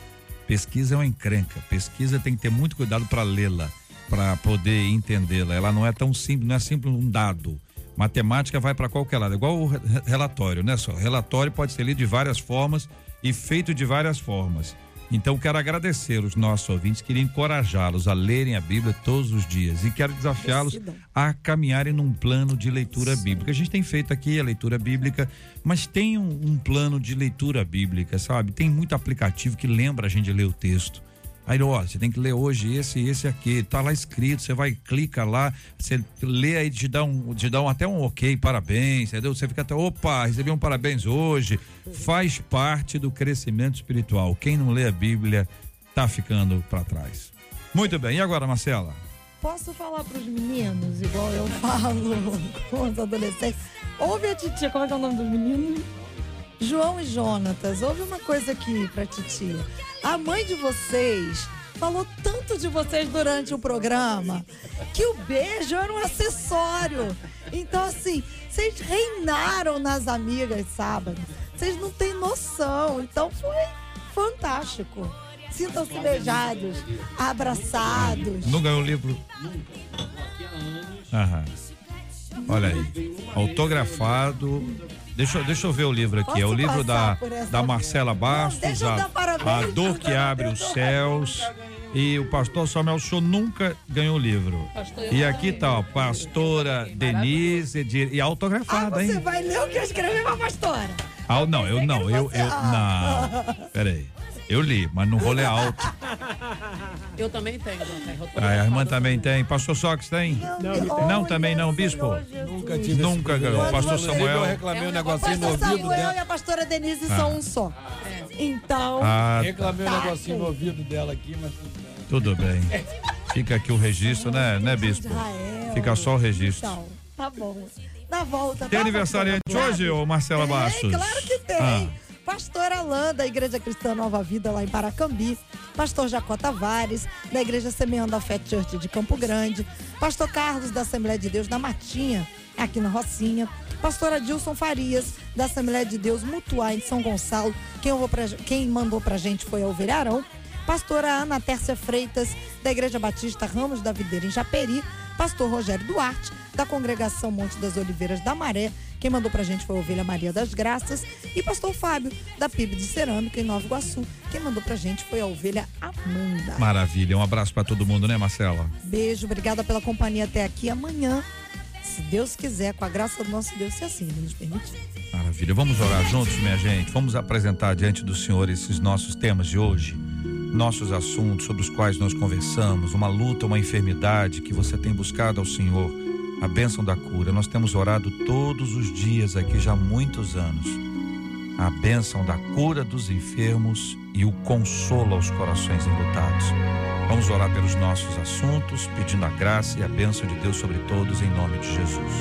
Pesquisa é uma encrenca. Pesquisa tem que ter muito cuidado para lê-la, para poder entendê-la. Ela não é tão simples, não é simples um dado. Matemática vai para qualquer lado, igual o re- relatório, né? Só relatório pode ser lido de várias formas e feito de várias formas. Então quero agradecer os nossos ouvintes, queria encorajá-los a lerem a Bíblia todos os dias e quero desafiá-los a caminharem num plano de leitura bíblica. A gente tem feito aqui a leitura bíblica, mas tem um, um plano de leitura bíblica, sabe? Tem muito aplicativo que lembra a gente de ler o texto. Aí, ó, você tem que ler hoje esse e esse aqui, tá lá escrito, você vai, clica lá, você lê aí, te dá um, te dá um, até um ok, parabéns, entendeu? Você fica até, opa, recebi um parabéns hoje. Faz parte do crescimento espiritual. Quem não lê a Bíblia tá ficando para trás. Muito bem, e agora, Marcela? posso falar pros meninos, igual eu falo com os adolescentes? Ouve a titia, como é que é o nome dos meninos? João e Jonatas, ouve uma coisa aqui pra titia. A mãe de vocês falou tanto de vocês durante o programa que o beijo era um acessório. Então, assim, vocês reinaram nas amigas sábado. Vocês não têm noção. Então foi fantástico. Sintam-se beijados, abraçados. Não ganhou o livro? Aham. Olha aí. Autografado. Deixa, eu- deixa eu ver o livro aqui. é o Posso livro da, da Marcela Não, Bastos, deixa eu a, parabéns, a Dor que Abre os Céus. E o pastor Samuel Show nunca ganhou o livro. Pastor E aqui tá, ó, pastora Denise de- e Ah, autografada, você hein? vai ler o que eu escrevi pra pastora. Ah, não, eu não, eu, eu, Ah. não. Peraí. Eu li, mas não vou ler alto. Eu também tenho, Dona Ah, a irmã também tem. Pastor Sox tem? Não, Não, também não, bispo? Nunca tive Nunca ganhou. Pastor Samuel. Eu reclamei um É um negocinho no Pastor ouvido Samuel e a pastora Denise são um só. Então, Ah, Reclamei um Tá. negocinho no ouvido dela aqui, mas tudo bem. Fica aqui o registro, né, né, bispo? Fica só o registro. Então, tá bom. Na volta. Tem tá, aniversariante pastora? hoje, ô Marcela Tem, Bastos? Claro que tem. Ah. Pastor Alain, da Igreja Cristã Nova Vida, lá em Paracambi. Pastor Jacó Tavares, da Igreja Semeando a Fé Church de Campo Grande. Pastor Carlos, da Assembleia de Deus da Matinha, aqui na Rocinha. Pastor Adilson Farias, da Assembleia de Deus Mutuá, em São Gonçalo. Quem, pra- quem mandou pra gente foi a Ovelha Arão. Pastora Ana Tércia Freitas, da Igreja Batista Ramos da Videira, em Japeri. Pastor Rogério Duarte, da Congregação Monte das Oliveiras da Maré. Quem mandou pra gente foi a Ovelha Maria das Graças. E Pastor Fábio, da PIB de Cerâmica, em Nova Iguaçu. Quem mandou pra gente foi a Ovelha Amanda. Maravilha. Um abraço pra todo mundo, né, Marcela? Beijo, obrigada pela companhia até aqui. Amanhã, se Deus quiser, com a graça do nosso Deus, se assim Ele nos permitir. Maravilha. Vamos orar juntos, minha gente. Vamos apresentar diante do Senhor esses nossos temas de hoje, nossos assuntos sobre os quais nós conversamos, uma luta, uma enfermidade que você tem buscado ao Senhor, a bênção da cura. Nós temos orado todos os dias aqui já há muitos anos. A bênção da cura dos enfermos e o consolo aos corações enlutados. Vamos orar pelos nossos assuntos, pedindo a graça e a bênção de Deus sobre todos, em nome de Jesus.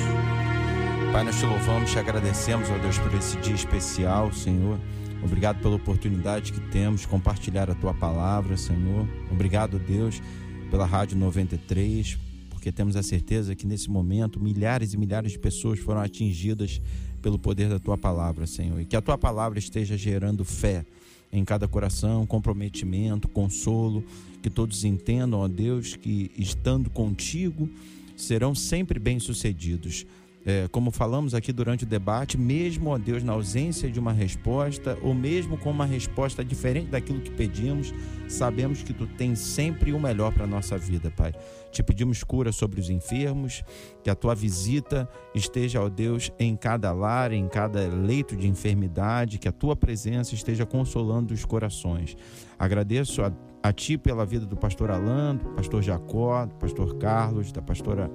Pai, nós te louvamos, te agradecemos, ó Deus, por esse dia especial, Senhor. Obrigado pela oportunidade que temos de compartilhar a tua palavra, Senhor. Obrigado, Deus, pela Rádio 93, porque temos a certeza que nesse momento milhares e milhares de pessoas foram atingidas pelo poder da tua palavra, Senhor. E que a tua palavra esteja gerando fé em cada coração, comprometimento, consolo, que todos entendam, ó Deus, que estando contigo serão sempre bem-sucedidos. É, como falamos aqui durante o debate, mesmo, ó Deus, na ausência de uma resposta, ou mesmo com uma resposta diferente daquilo que pedimos, sabemos que tu tens sempre o melhor para a nossa vida, Pai. Te pedimos cura sobre os enfermos, que a tua visita esteja, ó Deus, em cada lar, em cada leito de enfermidade, que a tua presença esteja consolando os corações. Agradeço a, a ti pela vida do pastor Alan, do pastor Jacó, do pastor Carlos, da pastora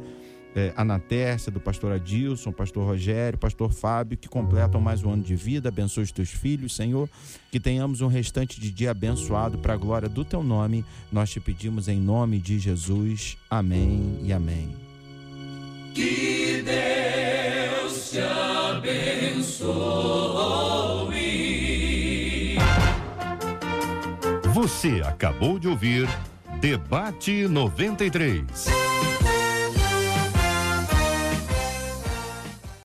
é, Ana Tércia, do pastor Adilson, pastor Rogério, pastor Fábio, que completam mais um ano de vida. Abençoe os teus filhos, Senhor. Que tenhamos um restante de dia abençoado para a glória do teu nome. Nós te pedimos em nome de Jesus. Amém e amém. Que Deus te abençoe. abençoe. Você acabou de ouvir Debate 93.